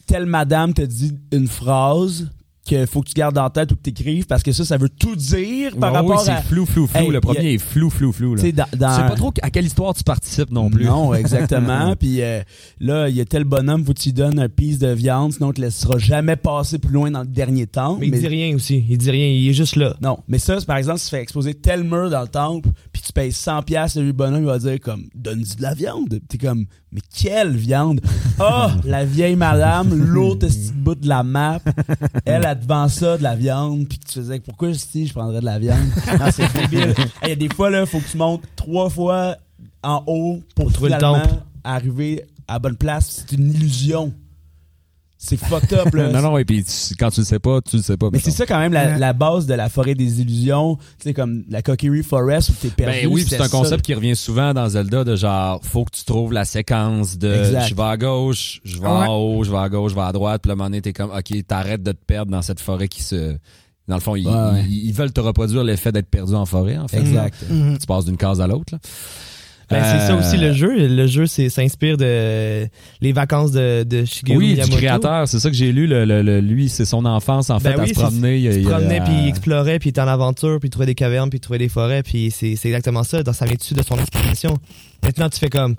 Telle madame te dit une phrase qu'il faut que tu gardes en tête ou que tu écrives parce que ça, ça veut tout dire par Ouais, rapport oui, c'est à. flou, flou, flou. Hey, le premier a- est flou, flou, flou. Tu Là. sais, dans, Tu dans- sais pas trop à quelle histoire tu participes non plus. Non, exactement. Puis euh, là, il y a tel bonhomme, faut que tu donnes un piece de viande, sinon tu ne laisseras jamais passer plus loin dans le dernier temple. Mais il dit rien aussi. Il dit rien. Il est juste là. Non, mais ça, par exemple, si tu fais exploser tel mur dans le temple, puis tu payes 100 pièces le bonhomme, il va dire comme donne-y de la viande. T'es comme mais quelle viande Ah, la vieille madame, l'autre petite bout de la map, elle a devant ça de la viande, puis tu faisais pourquoi si je prendrais de la viande? Non, c'est débile. Il y a des fois là, faut que tu montes trois fois en haut pour, trouver le temple. arriver à la bonne place. C'est une illusion. C'est fucked up là. non, non, et puis tu- quand tu le sais pas, tu le sais pas. Mais c'est ça quand même la, base de la forêt des illusions, tu sais comme la Kokiri Forest où t'es perdu. Ben oui, c'est un concept qui revient souvent dans Zelda de genre faut que tu trouves la séquence de Exact. je vais à gauche, je vais Ouais. en haut, je vais à gauche, je vais à droite, puis là, à un moment donné, t'es comme OK, t'arrêtes de te perdre dans cette forêt qui se dans le fond, ils, Ouais, ouais. ils- ils veulent te reproduire l'effet d'être perdu en forêt en fait. Exact. Mhm. Tu passes d'une case à l'autre là. Ben, c'est ça Euh, aussi le jeu. Le jeu c'est- s'inspire de les vacances de, de Shigeru Oui, du Miyamoto. créateur, c'est ça que j'ai lu. Le, le- le- lui, c'est son enfance en fait Ben à oui, se promener. Il se promenait, il- puis il explorait, puis il était en aventure, puis il trouvait des cavernes, puis il trouvait des forêts, puis c'est c'est exactement ça. Dans, ça vient de son inspiration? Maintenant, tu fais comme...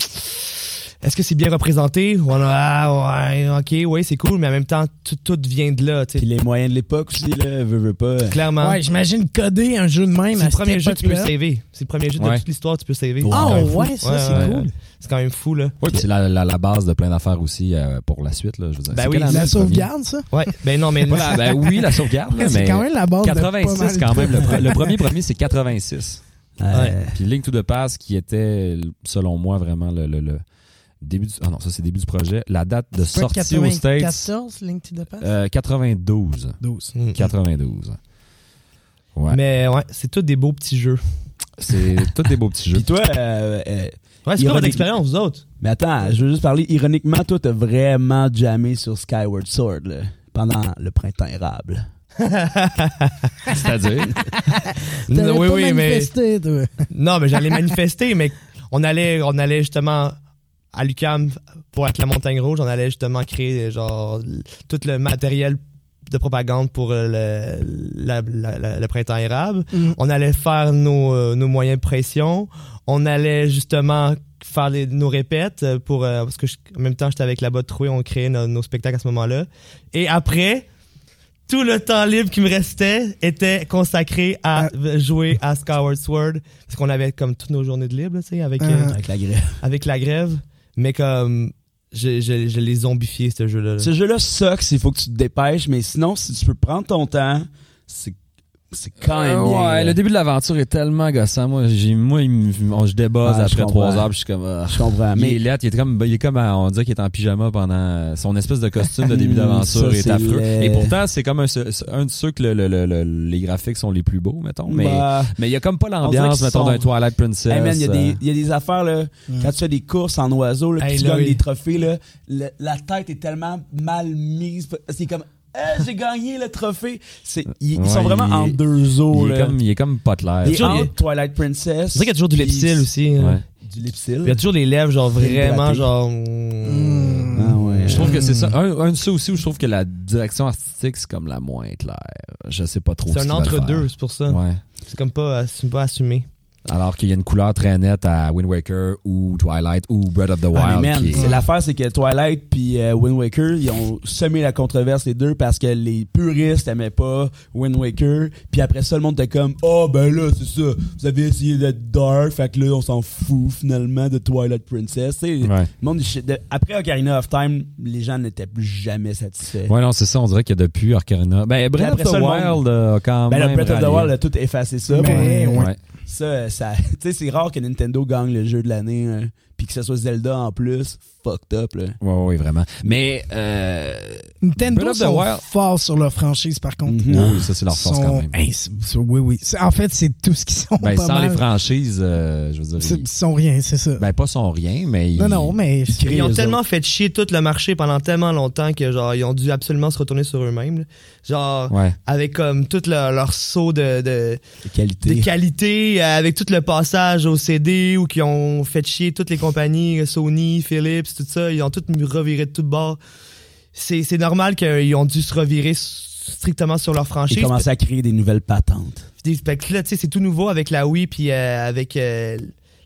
Est-ce que c'est bien représenté? Ouais, Ah, ouais, ok, ouais, c'est cool, mais en même temps, tout, tout vient de là, tu Puis sais. les moyens de l'époque aussi là, veux, veux pas. Clairement. Ouais, j'imagine coder un jeu de même. c'est le premier jeu que tu peux saver. C'est le premier jeu de Ouais. toute l'histoire que tu peux saver. Ah, C'est fou. ouais, ça, c'est ouais, cool. ouais. C'est quand même fou, là. Oui, puis c'est la, la, la base de plein d'affaires aussi euh, pour la suite. Là, je veux dire. Ben C'est oui, La premier? sauvegarde, ça? Ouais, ben non, mais... Voilà, ben oui, la sauvegarde. là, C'est mais quand même la base de pas 86 mal quand de même. Le, premier premier, c'est 86. Euh, Puis Link to the Past, qui était, selon moi, vraiment le, le, le début du... Ah non, ça c'est début du projet. La date de sortie aux States, 94, Link to the Past? euh, 92. 12. Mm. 92. Ouais. Mais ouais, c'est tous des beaux petits jeux. C'est tous des beaux petits jeux. Puis toi, euh, euh, Ouais, c'est quoi votre expérience, vous autres? mais attends, je veux juste parler ironiquement, toi t'as vraiment jammé sur Skyward Sword là, pendant le printemps érable. C'est-à-dire, oui, pas oui, mais... toi. Non, mais j'allais manifester, mais on allait, on allait justement à l'UCAM pour être la montagne rouge, on allait justement créer genre tout le matériel de propagande pour euh, le, la- la- la- le printemps érable. Mhm. On allait faire nos, euh, nos moyens de pression. On allait justement faire les- nos répètes pour euh, parce que je- en même temps j'étais avec la botte trouée, on créait nos, nos spectacles à ce moment-là. Et après tout le temps libre qui me restait était consacré à Ah. jouer à Skyward Sword parce qu'on avait comme toutes nos journées de libre, tu sais, avec Ah. euh, Avec la grève. avec la grève, mais comme je, je, je l'ai zombifié ce jeu-là. là. Ce jeu-là sucks, il faut que tu te dépêches, mais sinon, si tu peux prendre ton temps, c'est c'est quand même Euh, bien. ouais, le début de l'aventure est tellement gossant. Moi, j'ai, moi, il me- on- je je après trois heures, puis je suis comme, ah. Je comprends. Il est Mais lettre, il est comme, il est comme, à- on dirait qu'il est en pyjama pendant son espèce de costume de début Ça, d'aventure est c'est affreux. Et pourtant, c'est comme un, un de ceux que le- le- le- le- les graphiques sont les plus beaux, mettons. Mais, bah, mais il y a comme pas l'ambiance, mettons, sont- d'un Twilight Princess. Hey man, il y, a euh, des- il y a des affaires, là, quand tu fais des courses en oiseau, là, puis tu là, gagnes oui. des trophées, là, le- la tête est tellement mal mise. C'est comme, Ah, j'ai gagné le trophée. C'est, ils, sont vraiment il- en deux eaux. il, est là. comme, il est comme pas clair. Il est entre Twilight Princess. C'est vrai qu'il y a toujours du lipsil aussi. hein. Ouais. Du lipsil. Il y a toujours des lèvres, genre vraiment, genre. Mm. Ah ouais. Je trouve que c'est ça. Un, un de ceux aussi où je trouve que la direction artistique, c'est comme la moins claire. Je sais pas trop C'est ce un entre-deux, c'est pour ça. Ouais. C'est comme pas, c'est pas assumé. Alors qu'il y a une couleur très nette à Wind Waker ou Twilight ou Breath of the Wild. Ah, mais man, qui est- c'est l'affaire, c'est que Twilight puis euh, Wind Waker, ils ont semé la controverse les deux parce que les puristes aimaient pas Wind Waker, puis après ça le monde était comme "Oh ben là, c'est ça, vous avez essayé d'être dark, fait que là on s'en fout finalement de Twilight Princess." Ouais. le monde après Ocarina of Time, les gens n'étaient plus jamais satisfaits. Ouais, non, c'est ça. On dirait que depuis Ocarina. Ben, Breath of the Wild monde- euh, a quand Ben, même. le Breath of the. Wild a tout effacé ça. Mais, ouais. Ouais. Ça, ça tu sais, c'est rare que Nintendo gagne le jeu de l'année, hein, puis que ce soit Zelda en plus. Fucked up, là. Ouais, ouais, vraiment. Mais, euh, Nintendo sont Wild- forts sur leur franchise, par contre. Mhm. oui, ça, c'est leur force Sont- quand même. Hey, oui, oui. En fait, c'est tout ce qu'ils sont. Ben, pas sans mal. les franchises, euh, je veux dire. Ils- sont rien, c'est ça. Ben, pas son rien, mais. non, ils- non, mais. ils ont tellement autres. fait chier tout le marché pendant tellement longtemps que genre ils ont dû absolument se retourner sur eux-mêmes. Genre Ouais. avec comme tout leur, leur saut de, de, De qualité. de qualité, avec tout le passage au CD ou qui ont fait chier toutes les compagnies, Sony, Philips, tout ça, ils ont tout reviré de tout bord. C'est normal qu'ils ont dû se revirer strictement sur leur Ils franchise. commencent à créer des nouvelles patentes. Des- là, tu sais, c'est tout nouveau avec la Wii puis euh, avec euh,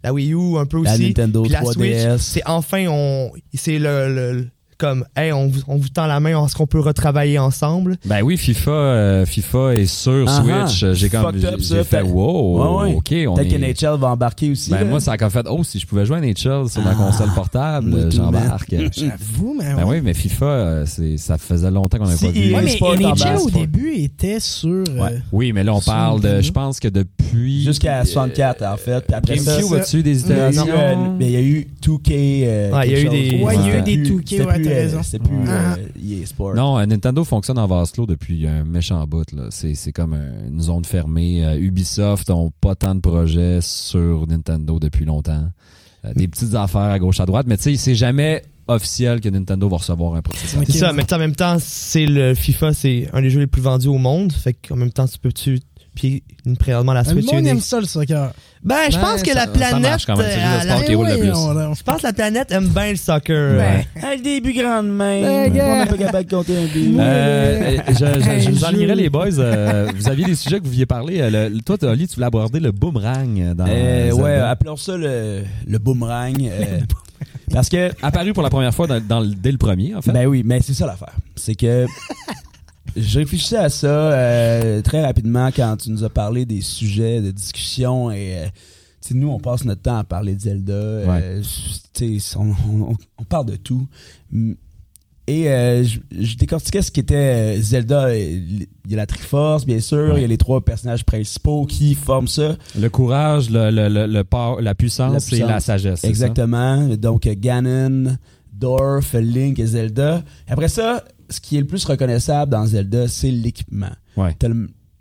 la Wii U un peu La aussi. Nintendo Puis la 3DS. Switch, c'est enfin on c'est le- comme hey on vous, on vous tend la main est-ce qu'on peut retravailler ensemble? Ben oui, FIFA, euh, FIFA est sur Ah ah. Switch. J'ai comme, j'ai fait wow, Ouais, ouais. ok, on Peut-être est. que NHL va embarquer aussi. Ben là. moi, ça a comme fait, oh, si je pouvais jouer à NHL sur ma Ah, console portable, j'embarque. J'avoue, mais. Ben oui, mais FIFA, euh, c'est, ça faisait longtemps qu'on n'avait pas vu. Ouais, mais NHL au début était sur. euh, Ouais. Oui, mais là, on parle de, je pense que depuis. Jusqu'à 64, en fait. Puis après GameCube, as-tu des il y a eu, itérations? euh, mais il y a eu 2K. euh, Ouais, il y a quelque eu des- chose. Ouais, il y a eu des plus- 2K, euh, raison. C'était plus Ah. euh. Non, euh, Nintendo fonctionne en vase clos depuis un méchant bout. C'est, c'est comme un- une zone fermée. Euh, Ubisoft ont pas tant de projets sur Nintendo depuis longtemps. Euh, des petites affaires à gauche à droite, mais tu sais, c'est jamais officiel que Nintendo va recevoir un processeur. C'est ça mais en même temps c'est le FIFA c'est un des jeux les plus vendus au monde fait qu'en même temps tu peux tu puis présentement la Le Switch monde est aime ça, le soccer. ben je Ben, pense que ça- la ça planète marche quand même, c'est euh, le à la- sport qui roule le plus. on- on- je pense que la planète aime bien le soccer. À le début, grande main. Gars. on n'est pas capable de compter un but. Euh, je, je, vous les boys. Euh, vous aviez des sujets que vous vouliez parler. Euh, le- toi, Oli, tu voulais aborder le boomerang dans Euh, ouais, appelons ça le, le boomerang. euh, parce que apparu pour la première fois dans, dans le- dès le premier, en fait. Ben oui, mais c'est ça l'affaire. C'est que je réfléchissais à ça euh, très rapidement quand tu nous as parlé des sujets de discussion et euh, nous on passe notre temps à parler de Zelda. euh, tu sais, on, on- on parle de tout. Mm. Et euh, je, je décortiquais ce qu'était euh, Zelda. Il y a la Triforce, bien sûr. Ouais. Il y a les trois personnages principaux qui forment ça. Le courage, le, le, le, la puissance La et la sagesse. ça? Exactement. Donc, euh, Ganon, Dorf, Link et Zelda. Après ça, ce qui est le plus reconnaissable dans Zelda, c'est l'équipement. Ouais. T'as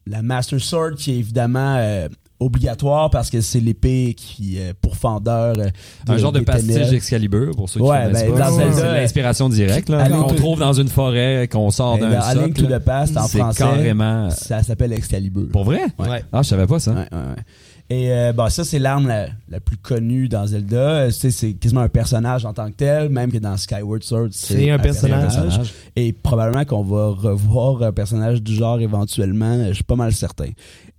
la Master Sword qui est évidemment euh, obligatoire parce que c'est l'épée qui euh, pourfendeur. euh, Un genre de pastiche. Excalibur, pour ceux qui Ouais, connaissent ben, pas. dans C'est- Zelda, c'est l'inspiration directe, là. Qu'on trouve dans une forêt, qu'on sort d'un A Link to socle. the Past, en français, carrément... ça s'appelle Excalibur. Pour vrai? Ouais. Ah, je savais pas ça. Ouais, ouais, ouais. Et euh, bon, ça, c'est l'arme la, la plus connue dans Zelda. Euh, tu sais, C'est quasiment un personnage en tant que tel, même que dans Skyward Sword, C'est un personnage. personnage. Et probablement qu'on va revoir un personnage du genre éventuellement, je suis pas mal certain.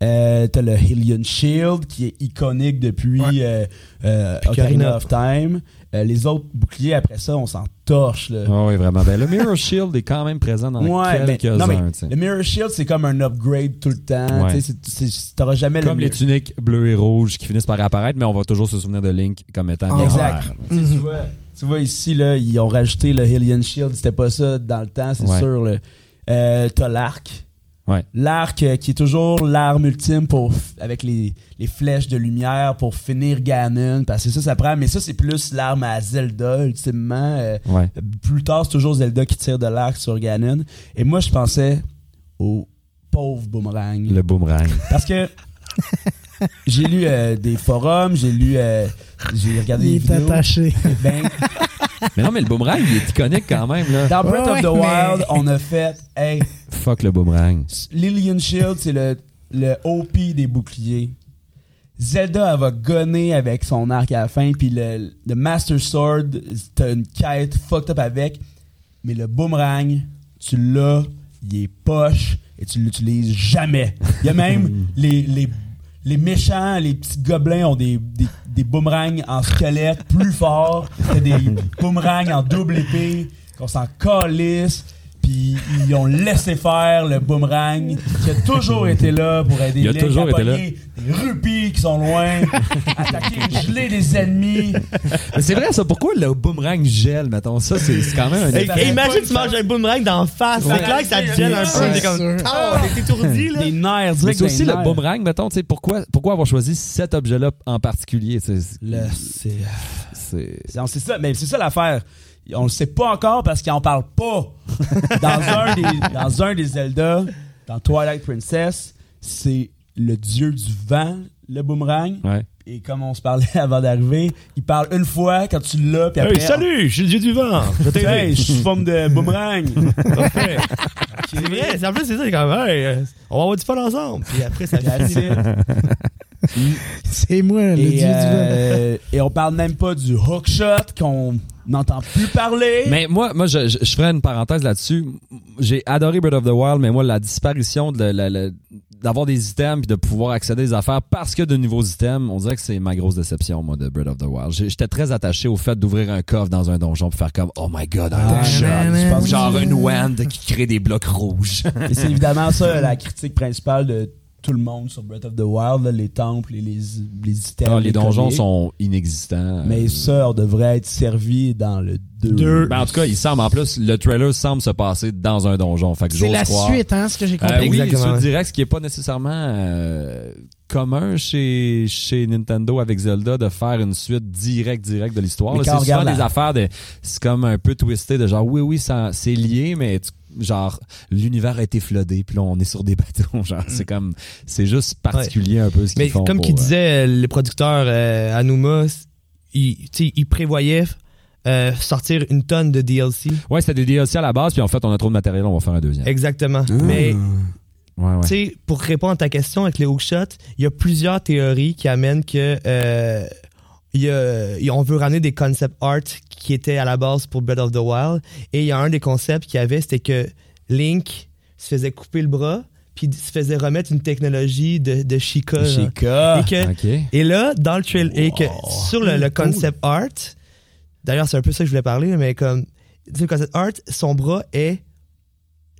Euh, T'as le Hylian Shield qui est iconique depuis Ouais. euh, euh, Ocarina. of Time. Euh, les autres boucliers après ça, on s'en torche. Là. Ah oui, vraiment. Ben, le Mirror Shield est quand même présent dans Ouais, quelques-uns. Le Mirror Shield, c'est comme un upgrade tout le temps. Ouais. T'auras jamais Comme le les tuniques bleues et rouges qui finissent par apparaître, mais on va toujours se souvenir de Link comme étant bien Exact. Tu tu vois, tu vois ici, là, ils ont rajouté le Hylian Shield. C'était pas ça dans le temps, c'est Ouais. sûr. Euh, T'as l'arc. Ouais. L'arc euh, qui est toujours l'arme ultime pour avec les, les flèches de lumière pour finir Ganon. Parce que ça, ça prend. Mais ça, c'est plus l'arme à Zelda, ultimement. Euh, Ouais. plus tard, c'est toujours Zelda qui tire de l'arc sur Ganon. Et moi, je pensais au pauvre boomerang. Le boomerang. Parce que j'ai lu euh, des forums, j'ai lu, euh, j'ai regardé Il des est vidéos. attaché. Ben, mais non, mais le boomerang, il est iconique quand même, là. dans Breath Ouais, of the mais- Wild, on a fait, hey, Fuck le boomerang. Lillian Shield, c'est le, le OP des boucliers. Zelda, elle va gonner avec son arc à la fin, puis le, le Master Sword, t'as une quête fucked up avec, mais le boomerang, tu l'as, il est poche, et tu l'utilises jamais. Il y a même les, les, les méchants, les petits gobelins ont des, des, des boomerangs en squelette plus forts, t'as des boomerangs en double épée, qu'on s'en calisse, puis ils ont laissé faire le boomerang, qui a toujours été là pour aider Il a Link toujours à été là. des rupies qui sont loin, attaquer, geler des ennemis. Mais c'est vrai, ça. Pourquoi le boomerang gèle, mettons? Ça, c'est c'est quand même un. Hey, t'avais hey, imagine tu manges un boomerang d'en face. C'est clair que ça te gèle un peu. C'est T'es comme, ah, t'es étourdi, là. Des nerfs, Mais direct c'est aussi le nerfs. boomerang, mettons, tu sais, pourquoi, pourquoi avoir choisi cet objet-là en particulier? tu sais, Le- c'est- C'est. c'est c'est ça, mais c'est ça l'affaire. On le sait pas encore parce qu'on parle pas. Dans un des, dans un des Zelda, dans Twilight Princess, c'est le dieu du vent, le boomerang. Ouais. Et comme on se parlait avant d'arriver, il parle une fois quand tu l'as, puis après. je suis le dieu du vent. Je Hey, je suis sous forme de boomerang. C'est vrai, c'est- en plus, c'est ça, c'est comme, hey, euh, on va avoir du fun ensemble. Puis après, ça finit. it. C'est moi, le Et, dieu du vent. euh, et on parle même pas du hookshot qu'on n'entend plus parler. Mais moi, moi je, je, je ferais une parenthèse là-dessus. J'ai adoré Breath of the Wild, mais moi, la disparition de la- la- d'avoir des items puis de pouvoir accéder à des affaires parce que de nouveaux items, on dirait que c'est ma grosse déception, moi, de Breath of the Wild. J'étais très attaché au fait d'ouvrir un coffre dans un donjon pour faire comme Oh my god, un Ah, man, man. Genre une wand qui crée des blocs rouges. Et c'est évidemment ça la critique principale de tout le monde sur Breath of the Wild, là, les temples et les, les items. Ah, les donjons colliers. sont inexistants. Mais Euh, ça, on devrait être servi dans le 2. Deux. ben, en tout cas, il semble, en plus, le trailer semble se passer dans un donjon. Fait que C'est la croire. suite, hein, ce que j'ai Euh, compris. oui, Exactement. sur direct, ce qui est pas nécessairement euh, commun chez, chez Nintendo avec Zelda de faire une suite directe, directe de l'histoire. Mais C'est souvent regarde des la- affaires de, c'est comme un peu twisté de genre, oui, oui, ça, c'est lié, mais tu- genre, l'univers a été floodé, puis là, on est sur des bateaux. Genre, c'est comme, c'est juste particulier un peu ce qu'ils Mais font. comme qu'il euh, disait, euh, le producteur euh, Anuma, il, prévoyait euh, sortir une tonne de DLC. Ouais, c'était des DLC à la base, puis en fait, on a trop de matériel, on va faire un deuxième. Exactement. Ah. Mais Ouais, ouais. tu sais, pour répondre à ta question avec les hookshot, il y a plusieurs théories qui amènent que euh, il y a- il- on veut ramener des concept art qui étaient à la base pour Breath of the Wild. Et il y a un des concepts qu'il y avait, c'était que Link se faisait couper le bras, puis se faisait remettre une technologie de, de là. Sheikah. Et que OK. et là, dans le trail, et que sur le, le Cool. concept art, d'ailleurs, c'est un peu ça que je voulais parler, mais comme, le concept art, son bras est,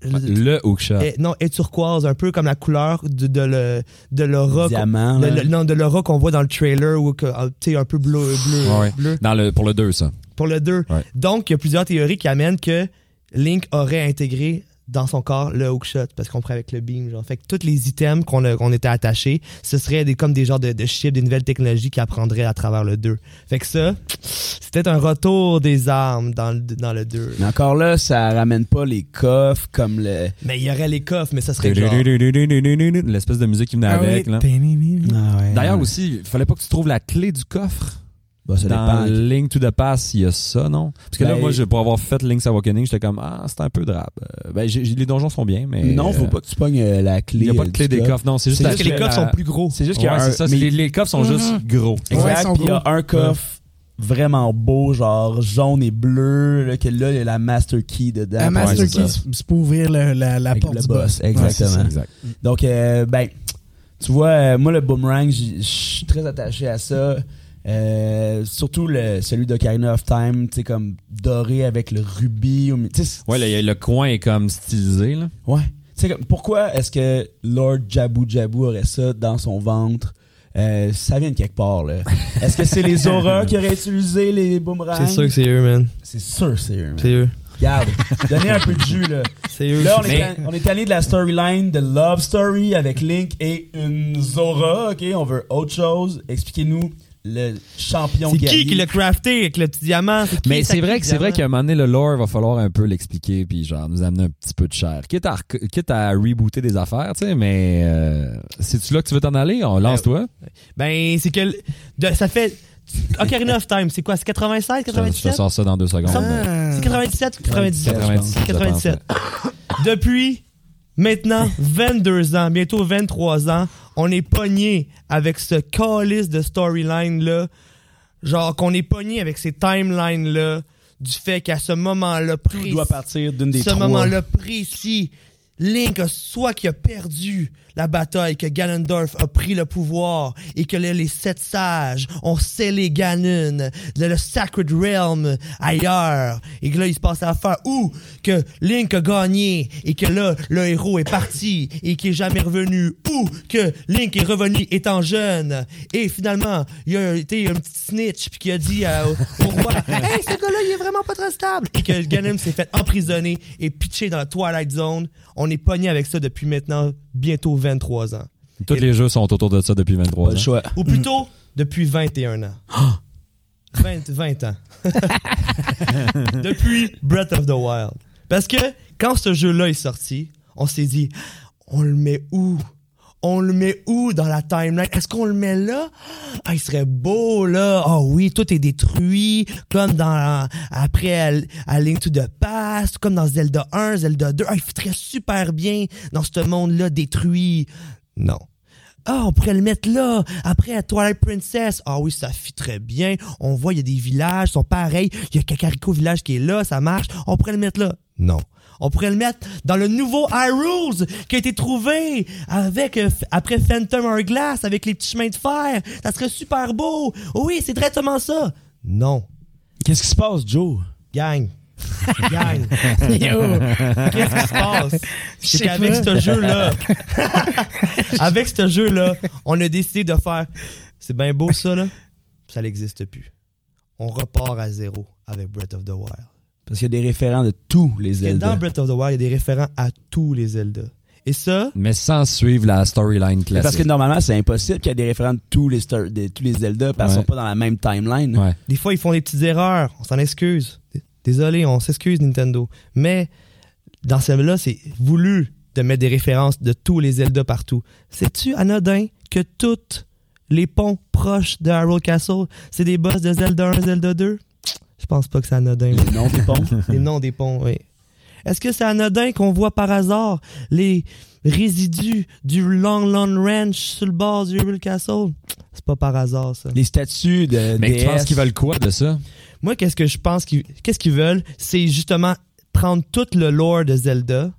Le hookshot. est- non, est turquoise, un peu comme la couleur de, de le, de l'aura, qu'on- Diamant. le- non, de l'aura qu'on voit dans le trailer, ou que, ah, tu sais, un peu bleu, bleu, ouais. bleu, Dans le, pour le 2, ça. pour le 2. Ouais. Donc, il y a plusieurs théories qui amènent que Link aurait intégré dans son corps le hookshot parce qu'on prend avec le beam genre fait que tous les items qu'on qu'on était attachés ce serait des comme des genres de, de chips des nouvelles technologies qui apprendraient à travers le 2 fait que ça c'était un retour des armes dans le, dans le 2 Mais encore là, ça ramène pas les coffres comme le. mais il y aurait les coffres mais ça serait genre L'espèce de musique qui venait Ah oui. avec, là. Ah ouais. D'ailleurs aussi, il fallait pas que tu trouves la clé du coffre. Bah, ça Dans dépend. Link to the Past, il y a ça, non? Parce que là, Ben- moi, je- pour avoir fait Link's Awakening, j'étais comme, ah, c'est un peu drap. Euh, ben, les donjons sont bien, mais. Non, faut euh, pas que tu pognes euh, la clé. Il n'y a pas de clé des coffre. coffres, non, c'est juste la que les coffres la- sont plus gros C'est juste qu'il y a Ouais, un. c'est ça, mais- les, les coffres sont juste gros. Exact. puis il y a un coffre vraiment beau, genre jaune et bleu, là, que là, il y a la master key dedans. Ouais, master c'est key, c'est pour ouvrir le- la, la porte le du boss, boss. exactement. Donc, ben, tu vois, moi, le boomerang, je suis très attaché à ça. Euh, surtout le, celui d'Ocarina of Time, tu sais, comme doré avec le rubis. Ouais, le, le coin est comme stylisé, là. Ouais. Comme, pourquoi est-ce que Lord Jabu Jabu aurait ça dans son ventre? Euh, ça vient de quelque part, là. Est-ce que c'est les auras qui auraient utilisé les boomerangs? c'est sûr que c'est eux man C'est sûr, c'est eux. man. c'est eux Regarde, donnez un peu de jus, là. C'est eux. Là, on, Mais- est, on est allé de la storyline de Love Story avec Link et une Zora, ok? On veut autre chose. Expliquez-nous le champion C'est qui qui l'a crafté avec le petit diamant? qui Mais c'est vrai que c'est vrai qu'à un moment donné, le lore va falloir un peu l'expliquer puis genre nous amener un petit peu de chair. Quitte à, rec- quitte à rebooter des affaires, tu sais, mais euh, c'est-tu là que tu veux t'en aller? On lance-toi. Ben, c'est que de- ça fait. Ocarina of Time, c'est quoi? C'est 96, Je te- je te 97? sors ça dans deux secondes. Ah. C'est 97 ou 97? 97, 97. Depuis maintenant 22 ans, bientôt 23 ans, on est pogné avec ce calice de storyline-là. Genre qu'on est pogné avec ces timelines-là du fait qu'à ce moment-là Tout précis, doit partir d'une des ce trois. moment-là précis, Link a soit qui a perdu la bataille, que Ganondorf a pris le pouvoir et que là, les sept sages ont scellé Ganon, le, le Sacred Realm ailleurs. Et que là, il se passe l'affaire ou que Link a gagné et que là, le héros est parti et qu'il est jamais revenu. Ou que Link est revenu étant jeune et finalement, il y a été un petit snitch puis qui a dit à- au, au roi Hey, ce gars-là, il est vraiment pas très stable. Et que Ganon s'est fait emprisonner et pitcher dans la Twilight Zone. On est pogné avec ça depuis maintenant bientôt 23 ans. Tous les jeux sont autour de ça depuis 23 Pas ans. choix. Ou plutôt, depuis 21 ans. 20, 20 ans. depuis Breath of the Wild. Parce que quand ce jeu-là est sorti, on s'est dit, on le met où? On le met où dans la timeline? Est-ce qu'on le met là? Ah, il serait beau, là. Ah oui, tout est détruit, comme dans, après, à, à Link to the Past, comme dans Zelda 1, Zelda 2. Ah, il fitterait super bien dans ce monde-là détruit. Non. Ah, on pourrait le mettre là. Après, à Twilight Princess. Ah oui, ça fit très bien. On voit, il y a des villages, ils sont pareils. Il y a Kakariko Village qui est là, ça marche. On pourrait le mettre là. Non. On pourrait le mettre dans le nouveau Hyrule qui a été trouvé avec, euh, après Phantom Hourglass, avec les petits chemins de fer. Ça serait super beau. Oui, c'est directement ça. Non. Qu'est-ce qui se passe, Joe? Gang. Gang. Yo. Qu'est-ce qui se passe? C'est qu'avec ce jeu-là, avec ce jeu-là, on a décidé de faire. C'est bien beau ça, là. Ça n'existe plus. On repart à zéro avec Breath of the Wild. Parce qu'il y a des référents de tous les Zelda. dans Breath of the Wild, il y a des référents à tous les Zelda. Et ça, Mais sans suivre la storyline classique. Parce que normalement, c'est impossible qu'il y ait des référents de tous les, de tous les Zelda parce qu'ils Ouais. sont pas dans la même timeline. Ouais. des fois, ils font des petites erreurs. On s'en excuse. Désolé, on s'excuse, Nintendo. Mais dans celle-là, c'est voulu de mettre des références de tous les Zelda partout. Sais-tu, anodin, que toutes les ponts proches de Hyrule Castle, c'est des boss de Zelda 1, Zelda 2? Je pense pas que c'est anodin. Les noms des ponts. Les noms des ponts, oui. Est-ce que c'est anodin qu'on voit par hasard les résidus du Long Long Ranch sur le bord du Castle? C'est pas par hasard, ça. les statues de Mais tu penses qu'ils veulent quoi de ça? Moi, qu'est-ce que je pense qu'ils qu'est-ce qu'ils veulent, c'est justement prendre tout le lore de Zelda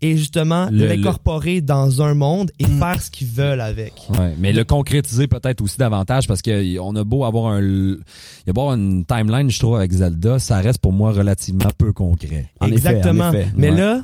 et justement Le- l'incorporer dans un monde et Mm. faire ce qu'ils veulent avec. Ouais, mais le concrétiser peut-être aussi davantage parce qu'on a beau avoir un, il y a beau avoir une timeline, je trouve, avec Zelda, ça reste pour moi relativement peu concret. En effet, Exactement. en effet. Mais Ouais. là,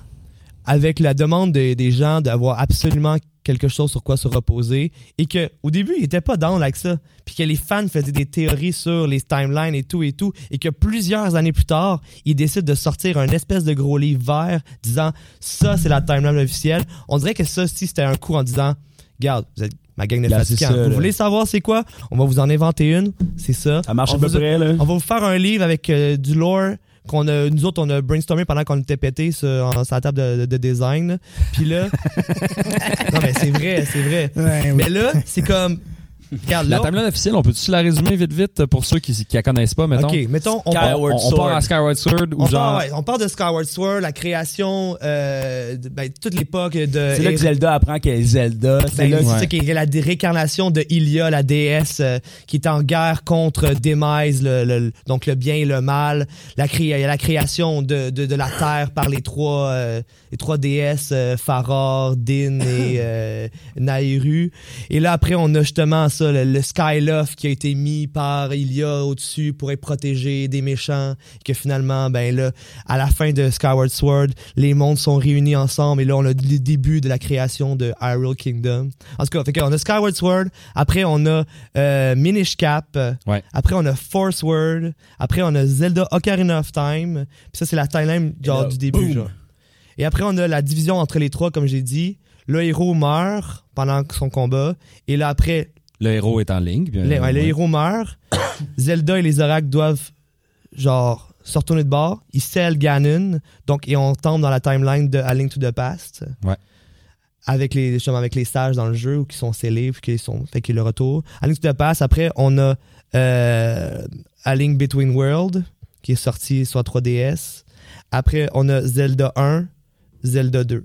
avec la demande des- des gens d'avoir absolument quelque chose sur quoi se reposer et que au début ils étaient pas down avec ça puis que les fans faisaient des théories sur les timelines et tout et tout et que plusieurs années plus tard ils décident de sortir un espèce de gros livre vert disant ça c'est la timeline officielle. On dirait que ça si c'était un coup en disant regarde vous êtes ma gang de Là, ça, vous voulez savoir c'est quoi? On va vous en inventer une c'est ça. Ça marche On à peu vous près, là. on va vous faire un livre avec euh, du lore qu'on a nous autres on a brainstormé pendant qu'on était pété sur, en- sur la table de, de- de design puis là non mais c'est vrai c'est vrai Ouais, oui. mais là c'est comme regarde La timeline officielle, on peut-tu la résumer vite vite pour ceux qui, qui la connaissent pas, mettons? ok mettons on, part à Skyward Sword ou on, genre. part, ouais, on part de Skyward Sword la création euh, de- ben, toute l'époque de C'est là que Zelda apprend qu'elle est Zelda. C'est Ben, là c'est ouais. ça la réincarnation de Ilia, la déesse euh, qui est en guerre contre Demise, le, le- donc le bien et le mal. La, cré- la création de, de, de la terre par les trois, euh, les trois déesses, euh, Faror, Din et euh, Nahru. Et là, après, on a justement ça, le, le Skyloft qui a été mis par Ilia au-dessus pour être protégé des méchants, que finalement, ben là, à la fin de Skyward Sword, les mondes sont réunis ensemble, et là, on a le début de la création de Hyrule Kingdom. En tout cas, fait on a Skyward Sword, après on a euh, Minish Cap, Ouais. après on a Force Word, après on a Zelda Ocarina of Time, puis ça c'est la timeline genre là, du début, boom. genre. Et après, on a la division entre les trois, comme j'ai dit. Le héros meurt pendant son combat. Et là, après, Le héros est en ligne. puis, le, ouais, le héros meurt. Zelda et les oracles doivent, genre, se retourner de bord. Ils scellent Ganon. Donc, et on tombe dans la timeline de A Link to the Past. Ouais. Avec les, justement, avec les sages dans le jeu ou qui sont scellés, puis qui sont, fait qu'il le retour. A Link to the Past. Après, on a euh, A Link Between World, qui est sorti sur 3DS. Après, on a Zelda 1, Zelda 2.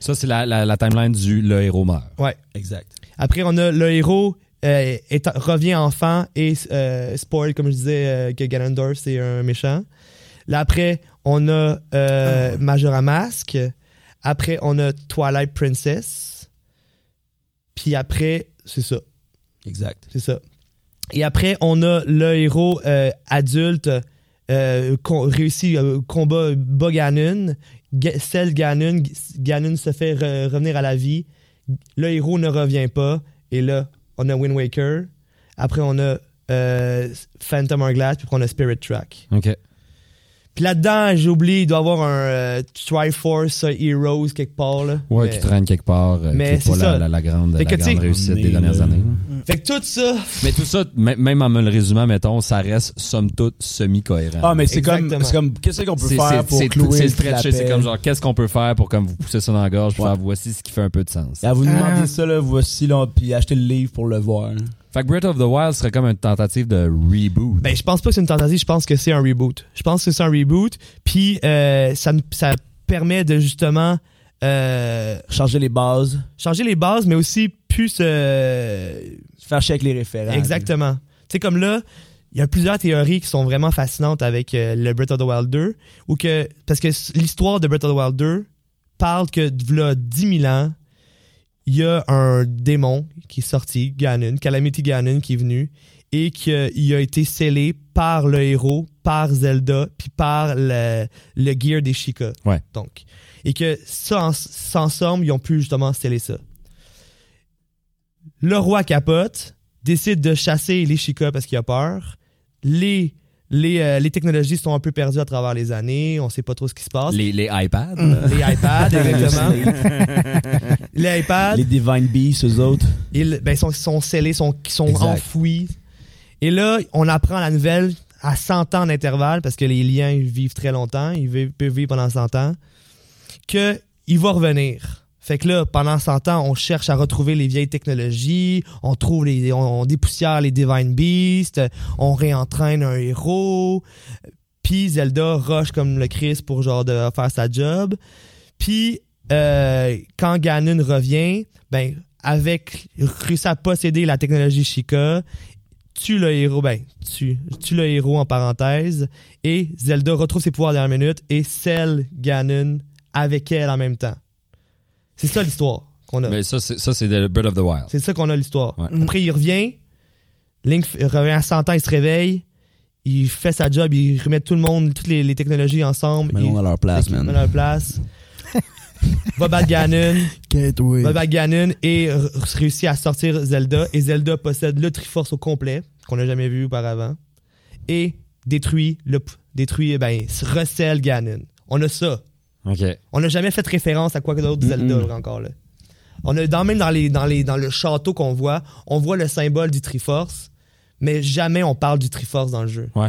Ça, c'est la, la, la timeline du le héros meurt. Ouais. Exact. Après, on a le héros euh, est- revient enfant et euh, spoil, comme je disais, euh, que Ganondorf, c'est un méchant. Là, après, on a euh, Majora Mask. Après, on a Twilight Princess. Puis après, c'est ça. Exact. C'est ça. Et après, on a le héros euh, adulte euh, réussi euh, combat bat Ganon, Ga- scelle Ganon, Ganon se fait re- revenir à la vie. Le héros ne revient pas. Et là, on a Wind Waker. Après, on a euh, Phantom Hourglass. Puis on a Spirit Track. OK. Puis là-dedans, j'ai oublié, il doit y avoir un euh, Triforce Heroes quelque part. Là. Ouais, Mais- qui traîne quelque part. euh, Mais qui est pas c'est la, ça. la, la grande, la grande réussite des dernières là- années. Fait que tout ça, Mais tout ça, même en me le résumant, mettons, ça reste somme toute semi-cohérent. Ah, mais c'est comme, Exactement. c'est comme, qu'est-ce qu'on peut faire pour clouer C'est stretché, c'est comme genre, qu'est-ce qu'on peut faire pour comme vous pousser ça dans la gorge, pour Ouais. faire voici ce qui fait un peu de sens. Ah, vous nous Ah. demandez ça, là, voici, là, puis achetez le livre pour le voir. là. Fait que Breath of the Wild serait comme une tentative de reboot. Ben, je pense pas que c'est une tentative, je pense que c'est un reboot. Je pense que c'est un reboot, puis euh, ça, ça permet de justement euh, Changer les bases, changer les bases, mais aussi plus... euh, faire chier avec les référents. exactement. Tu sais, comme là, il y a plusieurs théories qui sont vraiment fascinantes avec euh, le Breath of the Wild 2, ou que, parce que s- l'histoire de Breath of the Wild 2 parle que, là, 10 000 ans, il y a un démon qui est sorti, Ganon, Calamity Ganon qui est venu, et qu'il a été scellé par le héros, par Zelda, puis par le, le gear des. Ouais. Donc, et que ça, en- ça, ensemble, ils ont pu justement sceller ça. Le roi capote, décide de chasser les Sheikah parce qu'il a peur. Les, les, euh, les technologies sont un peu perdues à travers les années, on sait pas trop ce qui se passe. Les, les iPads. Les iPads, exactement. les iPads, Les Divine Beasts, eux autres. ils ben, sont, sont scellés, sont, sont Exact. enfouis. Et là, on apprend la nouvelle à 100 ans d'intervalle, parce que les liens ils vivent très longtemps, ils vivent- peuvent vivre pendant 100 ans, qu'il va revenir. Fait que là, pendant 100 ans, on cherche à retrouver les vieilles technologies, on trouve les, on, dépoussière les Divine Beasts, on réentraîne un héros, puis Zelda rush comme le Christ pour genre de faire sa job. Puis euh, quand Ganon revient, ben avec réussit à posséder la technologie Sheikah, tue le héros, ben tue, tue le héros en parenthèse, et Zelda retrouve ses pouvoirs dernière minute et scelle Ganon avec elle en même temps. C'est ça l'histoire qu'on a. Mais ça, c'est, ça, c'est de Breath of the Wild. C'est ça qu'on a l'histoire. Ouais. Après, il revient. Link revient à 100 ans, il se réveille. Il fait sa job, il remet tout le monde, toutes les, les technologies ensemble. Il à leur place, man. à leur place. va battre Ganon, oui. va battre Ganon et réussit à sortir Zelda. Et Zelda possède le Triforce au complet, qu'on n'a jamais vu auparavant. Et détruit, le, p- détruit, ben, se recèle Ganon. On a ça. On n'a jamais fait référence à quoi que d'autre Zelda encore là. On a dans même dans les dans les dans le château qu'on voit, on voit le symbole du Triforce, mais jamais on parle du Triforce dans le jeu. Ouais.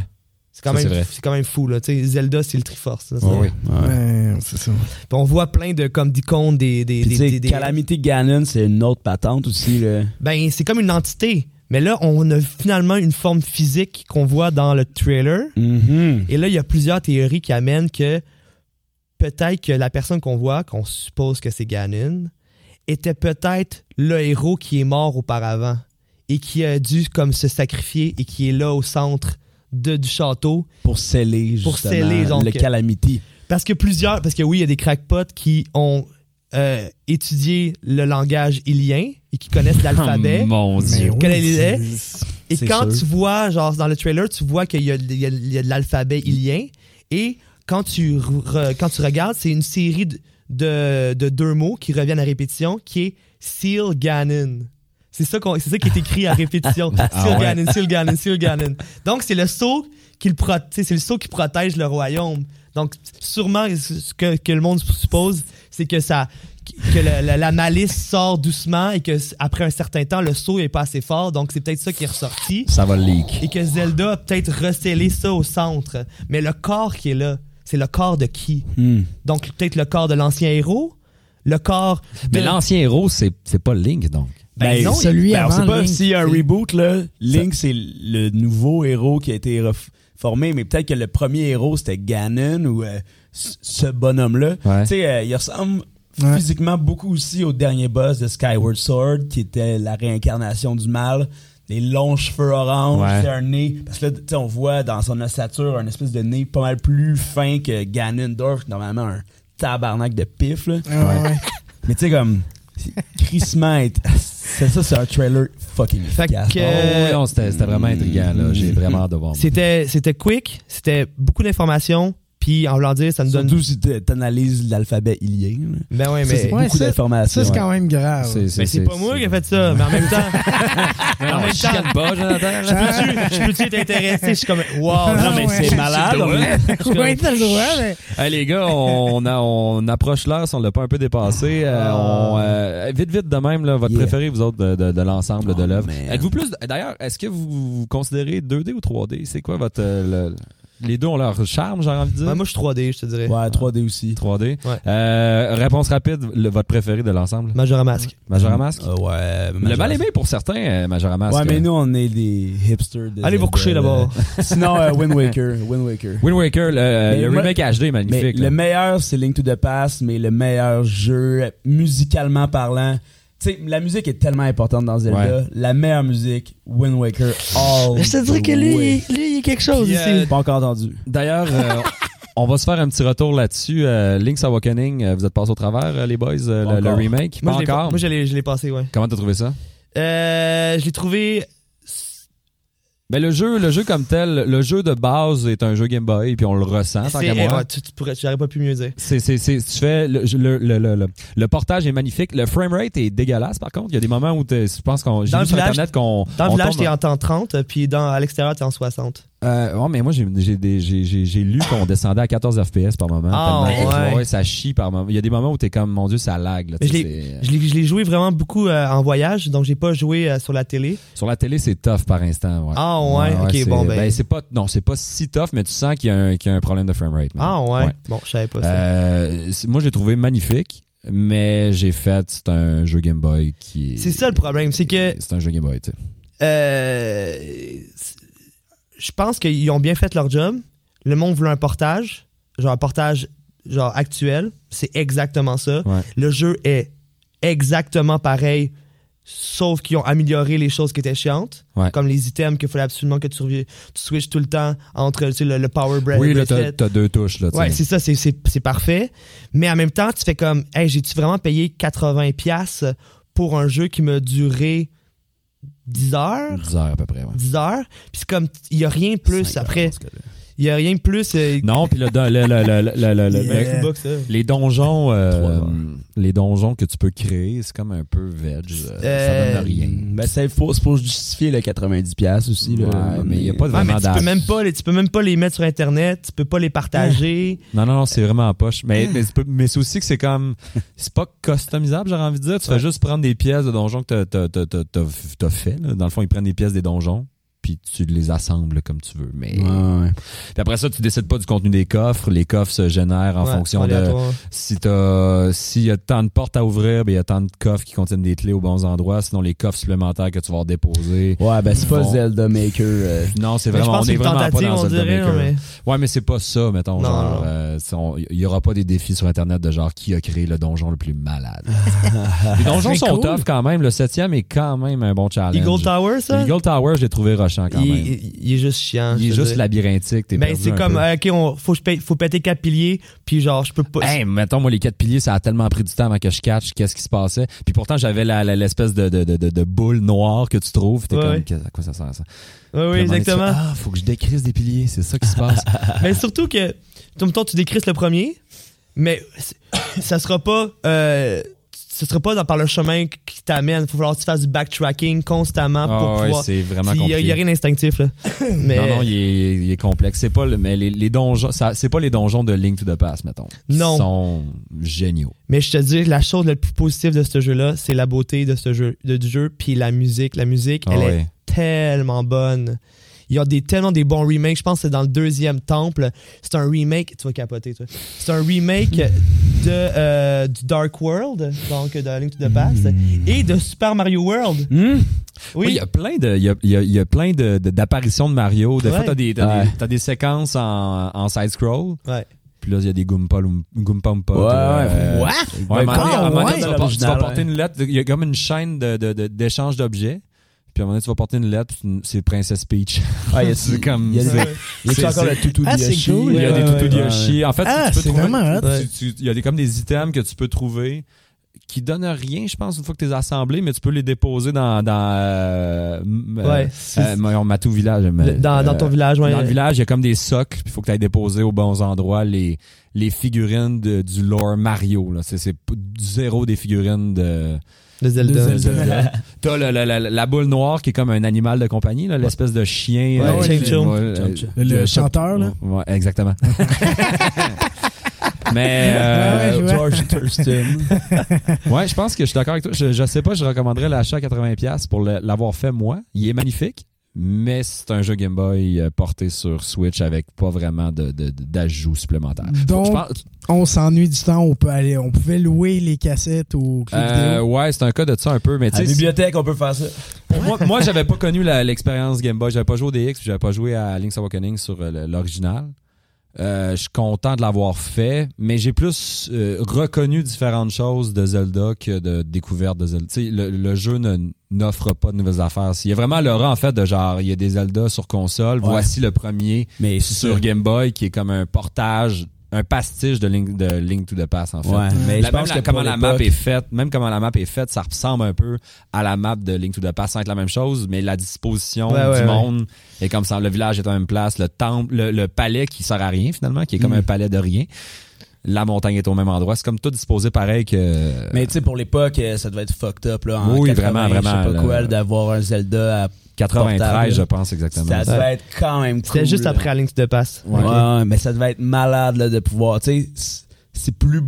C'est quand Ça, c'est même vrai. c'est quand même fou là, Zelda c'est le Triforce. oui. Ouais. Ouais, c'est ça. Puis on voit plein de comme d'icônes des des, Puis, des, tu sais, des- des- Calamity Ganon, c'est une autre patente aussi, là. ben c'est comme une entité. Mais là on a finalement une forme physique qu'on voit dans le trailer. Mhm. Et là, il y a plusieurs théories qui amènent que peut-être que la personne qu'on voit, qu'on suppose que c'est Ganon, était peut-être le héros qui est mort auparavant et qui a dû comme se sacrifier et qui est là au centre de, du château. Pour sceller, Pour justement, sceller, donc, le Calamity. Parce que plusieurs, parce que oui, il y a des crackpots qui ont euh, étudié le langage ilien et qui connaissent l'alphabet. Oh, mon Dieu. oui? Et quand sûr. tu vois, genre dans le trailer, tu vois qu'il y a, il y a- il y a de l'alphabet ilien. Et quand tu, re- quand tu regardes, c'est une série de, de, de deux mots qui reviennent à répétition, qui est Seal Ganon. C'est ça, c'est ça qui est écrit à répétition. Seal Ah Seal Ganon, Seal Ganon. Donc, c'est le sceau qui le c'est le sceau qui protège le royaume. Donc, sûrement, ce que, que le monde suppose, c'est que ça que la, la- la malice sort doucement et que après un certain temps, le saut est pas assez fort. Donc, c'est peut-être ça qui est ressorti. Ça va le leak. Et que Zelda a peut-être recellé ça au centre. Mais le corps qui est là, c'est le corps de qui? Hmm. Donc, peut-être le corps de l'ancien héros? Le corps de... Mais l'ancien héros, c'est c'est pas Link, donc. Ben non, celui Ben, on avant sait pas s'il y a un c'est- reboot, là. Link, c'est le nouveau héros qui a été ref- formé, mais peut-être que le premier héros, c'était Ganon ou euh, ce bonhomme-là. Ouais. Tu sais, euh, il ressemble Ouais. physiquement beaucoup aussi au dernier boss de Skyward Sword, qui était la réincarnation du mal. Les longs cheveux orange, Ouais. c'est un nez. Parce que là, tu sais, on voit dans son ossature un espèce de nez pas mal plus fin que Ganondorf, normalement un tabarnak de pif, là. Ah, ouais, ouais. Mais tu sais, comme, crissement, est- c'est ça, c'est un trailer fucking Fait efficace. que- Oh, oui, non, c'était c'était vraiment intriguant, là. J'ai vraiment hâte de voir. C'était, c'était quick, c'était beaucoup d'informations, puis en voulant dire, ça nous donne... Surtout si tu analyses l'alphabet ilien. Ben ouais, Ça, mais... c'est Ouais, beaucoup ça- d'informations. Ça, c'est ouais. quand même grave. C'est- Mais c'est pas moi qui ai fait ça, mais en même temps... Non, en même temps... pas, Jonathan. Je peux-tu- je peux-tu être intéressé? Je suis comme, wow, Ah, Non, mais ouais. c'est malade. Ouais, t'as le droit, mais. Hey, les gars, on, a- on approche l'heure si on l'a pas un peu dépassé. Euh, on, euh, vite, vite de même, là, votre Yeah. préféré, vous autres, de, de- de l'ensemble de Oh, l'œuvre. Êtes-vous plus. D'ailleurs, est-ce que vous vous considérez 2D ou 3D C'est quoi votre. Le- les deux ont leur charme, j'ai envie de dire. Ouais, moi, je suis 3D, je te dirais. Ouais, 3D aussi. 3D. Ouais. Euh, réponse rapide, le- votre préféré de l'ensemble? Majora Mask. Majora Mask? Euh, ouais. Le mal aimé pour certains, euh, Majora Mask. Ouais, mais nous, on est des hipsters. de Allez vous coucher là. d'abord. Sinon, euh, Wind Waker. Wind Waker. Wind Waker, le, le moi- remake HD est Mais magnifique. le meilleur, c'est Link to the Past, mais le meilleur jeu, musicalement parlant. Tu sais, la musique est tellement importante dans Zelda. Ouais. La meilleure musique, Wind Waker, all Je te dirais que lui, way. lui, il y a quelque chose Puis, ici. euh, Pas encore entendu. D'ailleurs, euh, on va se faire un petit retour là-dessus. Euh, Link's Awakening, euh, vous êtes passés au travers, euh, les boys, euh, le, remake? Moi, pas encore. moi, je l'ai je l'ai passé, ouais. Comment t'as trouvé ça? Euh, je l'ai trouvé. Ben, le jeu, le jeu comme tel, le jeu de base est un jeu Game Boy, puis on le ressent, tant qu'à moi. tu, tu pourrais, j'aurais pas pu mieux dire. C'est, c'est, c'est, tu fais le, le, le, le, portage est magnifique. Le framerate est dégueulasse, par contre. Il y a des moments où je pense qu'on, j'ai Dans vu le sur village- Internet qu'on, Dans le village, t'es en temps 30, puis dans, à l'extérieur, t'es en 60. Euh, ouais, mais moi, j'ai, lu qu'on descendait à 14 FPS par moment. Ah, tellement que- ouais. ça chie par moment. Il y a des moments où t'es comme, mon Dieu, ça lag, là. Je l'ai- joué vraiment beaucoup euh, en voyage, donc j'ai pas joué euh, sur la télé. Sur la télé, c'est tough par instant. Ouais. Ah, ouais, ok, bon, ben- c'est pas, non, c'est pas si tough, mais tu sens qu'il y a un, qu'il y a un problème de framerate. man. Ah ouais? Bon, je savais pas ça. Euh, moi, j'ai trouvé magnifique, mais j'ai fait, c'est un jeu Game Boy qui est. C'est ça le problème, c'est que C'est un jeu Game Boy, tu sais. euh, je pense qu'ils ont bien fait leur job. Le monde voulait un portage, genre un portage genre actuel. C'est exactement ça. Ouais. Le jeu est exactement pareil, sauf qu'ils ont amélioré les choses qui étaient chiantes, Ouais. comme les items qu'il fallait absolument que tu, tu switches tout le temps entre tu sais, le, le power bra- Oui, là, t'as, deux touches, là, Ouais, c'est ça, c'est, parfait. Mais en même temps, tu fais comme, hey, j'ai-tu vraiment payé 80$ piastres pour un jeu qui m'a duré 10 heures? 10 heures à peu près, ouais. 10 heures? Puis c'est comme, il y a rien de plus après. Il y a rien de plus. euh, Non, puis le, le, le, le, le, le- le- le- Yeah. Xbox, ça. les donjons, euh, les donjons que tu peux créer, c'est comme un peu veg. euh, Euh, ça donne rien. Ben, c'est faux, c'est pour justifier le 90$ aussi. Là. Ouais, mais il y a pas de Ouais, mais vraiment tu peux même pas les, tu peux même pas les mettre sur internet, tu peux pas les partager. Non, non, non, c'est vraiment en poche. Mais, mais, c'est pas- mais c'est aussi que c'est comme. C'est pas customisable, j'aurais envie de dire. Tu fais Ouais. juste prendre des pièces de donjons que t'as, t'as, t'as, t'as, t'as fait. là. Dans le fond, ils prennent des pièces des donjons, puis tu les assembles comme tu veux. Mais Ouais, ouais. puis après ça, tu décides pas du contenu des coffres. Les coffres se génèrent en Ouais, fonction de si t'as s'il y a tant de portes à ouvrir, ben il y a tant de coffres qui contiennent des clés aux bons endroits. Sinon, les coffres supplémentaires que tu vas déposer. Ouais, ben c'est pas. Zelda Maker. euh, Non, c'est vraiment on est vraiment pas dans on Zelda dirait, Maker. mais. Ouais, mais c'est pas ça, mettons, Non, genre. euh, euh, il y aura pas des défis sur Internet de genre qui a créé le donjon le plus malade. Les donjons sont cool. tough quand même. Le septième est quand même un bon challenge. Eagle Tower, ça? Eagle Tower, je l'ai trouvé quand il, même. il- il est juste chiant. Il est juste dire. labyrinthique. t'es Ben, c'est comme, euh, ok, on, faut, je paye- faut péter quatre piliers, puis genre, je peux pas. Hey, mettons, moi, les quatre piliers, ça a tellement pris du temps avant que je catch qu'est-ce qui se passait. Puis pourtant, j'avais l'espèce de, de, de, boule noire que tu trouves. T'es Ouais, comme, à quoi ça sert, ça? Ouais, oui, exactement. fais, ah, faut que je décrisse des piliers. C'est ça qui se passe. Mais surtout que, en même temps, tu décris le premier, mais ça sera pas, euh, ce sera pas dans, par le chemin qui t'amène. Il va falloir que tu fasses du backtracking constamment pour Ah ouais, pouvoir. c'est vraiment Il y, a- rien d'instinctif, là. Mais Non, non, il est, il est complexe. C'est pas le, mais les, les donjons, c'est pas les donjons de Link to the Past, mettons. Non. Ils sont géniaux. Mais je te dis, la chose la plus positive de ce jeu-là, c'est la beauté de ce jeu, de, du jeu, puis la musique. La musique, Ah elle est ouais. tellement bonne. Il y a des, tellement des bons remakes. Je pense que c'est dans le deuxième temple. C'est un remake. Tu vas capoter, toi. C'est un remake de, euh, du Dark World, donc de Link to the Past, et de Super Mario World. Hmm? Oui, il Oui. y a plein de, il y a, il y a, il y a plein de, de- d'apparitions de Mario. Des fois, Ouais. t'as des, t'as Ouais. des, t'as des séquences en, en side scroll. Ouais. Puis là, il y a des Goompa Goompa Oompa. Ouais, euh, What? Ouais, un moment donné, ouais. tu vas porter ouais. une lettre. Il y a comme une chaîne de, de, de- d'échange d'objets. Puis à un moment donné, tu vas porter une lettre, c'est Princess Peach. Ah, il y a- c'est comme. il y a- c'est- Il y a encore c'est- le toutou Ah, de c'est Yoshi. cool. Il y a des toutous de ouais. Yoshi. En fait, Ah, tu peux c'est trouver. vraiment hot. tu- tu- Il y a des, comme des items que tu peux trouver qui donnent rien, je pense, une fois que tu les as assemblés, mais tu peux les déposer dans. dans euh, euh, Ouais. euh, mon Matou Village. mais, dans, dans ton euh, village, ouais. Dans le village, il y a comme des socles, puis il faut que tu ailles déposer aux bons endroits les, les figurines de- du lore Mario. là. C'est, zéro des figurines de, De Zelda. T'as le- la, la- la boule noire qui est comme un animal de compagnie, là, l'espèce de chien. Ouais, euh, euh. Le- le chanteur, là? Ouais, exactement. Mais euh, Ouais. George Thurston. ouais, je pense que je suis d'accord avec toi. Je, je sais pas, je recommanderais l'achat à 80$ pour le- l'avoir fait moi. Il est magnifique, mais c'est un jeu Game Boy euh, porté sur Switch avec pas vraiment de- de- de- d'ajouts supplémentaires. Donc, Je pense- on s'ennuie du temps, on peut aller, on pouvait louer les cassettes ou euh, vidéo. ouais, c'est un cas de ça un peu, mais À tu la sais, bibliothèque, on peut faire ça. Pour moi, moi j'avais pas connu l'expérience Game Boy. J'avais pas joué au DX, j'avais pas joué à Link's Awakening sur euh, l'original. Euh, je suis content de l'avoir fait, mais j'ai plus euh, reconnu différentes choses de Zelda que de découverte de Zelda. Tu sais, le, le jeu ne- n'offre pas de nouvelles affaires. Il y a vraiment l'aura en fait de genre, il y a des Zelda sur console. Ouais. Voici le premier Mais sur sûr. Game Boy qui est comme un portage, un pastiche de Link, de Link to the Past en fait. Ouais, mais La- je pense même la- que comment la map est faite, même comment la map est faite, ça ressemble un peu à la map de Link to the Past sans être la même chose, mais la disposition Ouais, ouais, du monde est comme ça. Le village est à la même place, le temple, le, le palais qui sert à rien finalement, qui est comme Mm. un palais de rien. La montagne est au même endroit. C'est comme tout disposé pareil que. Mais tu sais, pour l'époque, euh, ça devait être fucked up, là. En Oui, 80, vraiment, Je sais vraiment, pas quoi, d'avoir un Zelda à 93, portable. je pense exactement. Ça devait être quand même cool. C'était juste là. après A Link to the Past. Ouais, ouais, mais ça devait être malade, là, de pouvoir, tu sais, c'est- c'est plus, tu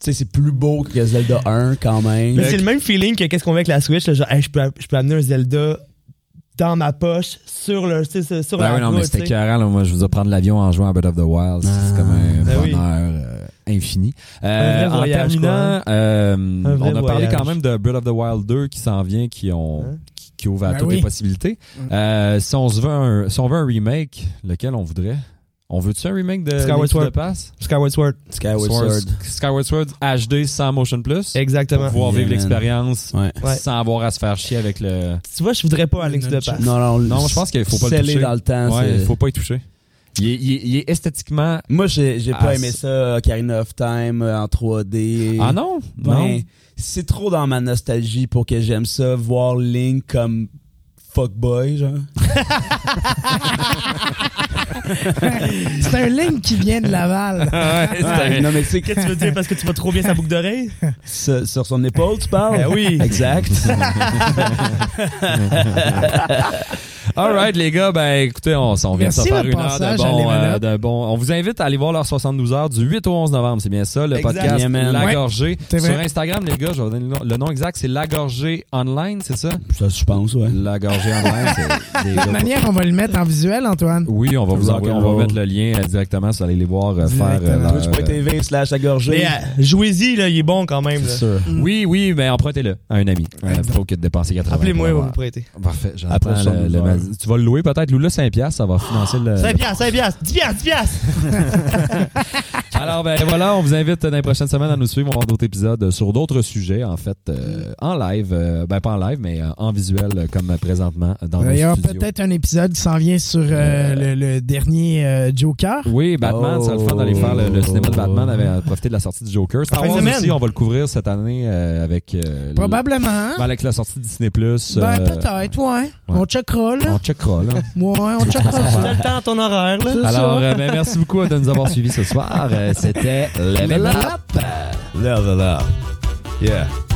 sais, c'est plus beau que Zelda 1, quand même. Mais c'est le même feeling que qu'est-ce qu'on fait avec la Switch. Là, genre, hey, je, peux, je peux amener un Zelda dans ma poche sur le sur Ben la oui, non, mais c'était là. Moi, je veux dire, prendre l'avion en jouant à Breath of the Wild, c'est Ah. comme un Ben oui. bonheur euh, infini. Euh, Un vrai en voyage, terminant, euh, Un vrai on a parlé voyage. quand même de Breath of the Wild 2 qui s'en vient, qui ont Hein? Qui, ouvre à Ben toutes oui. les possibilités. Euh, si on se veut un, si on veut un remake, lequel on voudrait? On veut-tu un remake de Skyward Sword. Skyward Sword. Skyward Sword-. Skyward Sword HD sans motion plus. Exactement. Pour pouvoir Yeah, vivre l'expérience Ouais. Ouais. sans avoir à se faire chier avec le. Tu vois, je voudrais pas A Link to the Past. Non, non, Non, je pense qu'il faut pas le toucher. dans le temps. Ouais, faut pas y toucher. Il est, il est- il est esthétiquement. Moi, j'ai j'ai pas Ah, aimé c'est- ça, Ocarina of Time euh, en 3D. Ah non? Ben, non? c'est trop dans ma nostalgie pour que j'aime ça, voir Link comme fuckboy, genre. C'est un Link qui vient de Laval. Ouais, non, mais Qu'est-ce que tu veux dire? Parce que tu vas trop bien sa boucle d'oreille? sur, sur son épaule, tu parles? Eh oui. Exact. Alright les gars, ben écoutez, on, on vient de se faire une heure de bon, euh, de bon. On vous invite à aller voir leur 72 heures du 8 au 11 novembre, c'est bien ça, le Exact. podcast Yeah. La Gorgée. Sur. Instagram, les gars, je vais vous donner le nom, exact, c'est La Gorgée Online, c'est ça? ça, je pense, ouais. La Gorgée Online, c'est De toute manière, on va le mettre en visuel, Antoine. Oui, on va vous envoyer, on va mettre le lien euh, directement si vous allez les voir euh, faire Twitch.tv slash Mais agorgé. euh, jouez-y, là, il est bon quand même. C'est sûr. Oui, oui, mais empruntez-le à un ami. Faut que de dépenser 80 Appelez-moi, vous prêter. Parfait, Après le, 72 le, heures. Tu vas le louer peut-être. Loue-le 5 piastres, ça va financer le... 5 piastres, 5 piastres, 10 piastres, 10 piastres. Alors, ben voilà, on vous invite dans les prochaines semaines à nous suivre. On va avoir d'autres épisodes sur d'autres sujets, en fait, euh, en live. euh, ben, pas en live, mais euh, en visuel, euh, comme présentement dans Il y nos aura studios. peut-être un épisode qui s'en vient sur euh, le, le dernier euh, Joker. Oui, Batman, c'est le fun d'aller faire le, le cinéma de Batman, avait euh, profité de la sortie du Joker. Star Wars aussi, on va le couvrir cette année euh, avec... euh, le- Probablement. ben, avec la sortie de Disney+. Plus. Ben, peut-être, ouais. On checkera, là. On checkera, là. Ouais, on checkera T'as ça. le temps, ton horaire, là. Alors, euh, ben, merci beaucoup de nous avoir suivis ce soir. C'était Level Up. Level up. Yeah.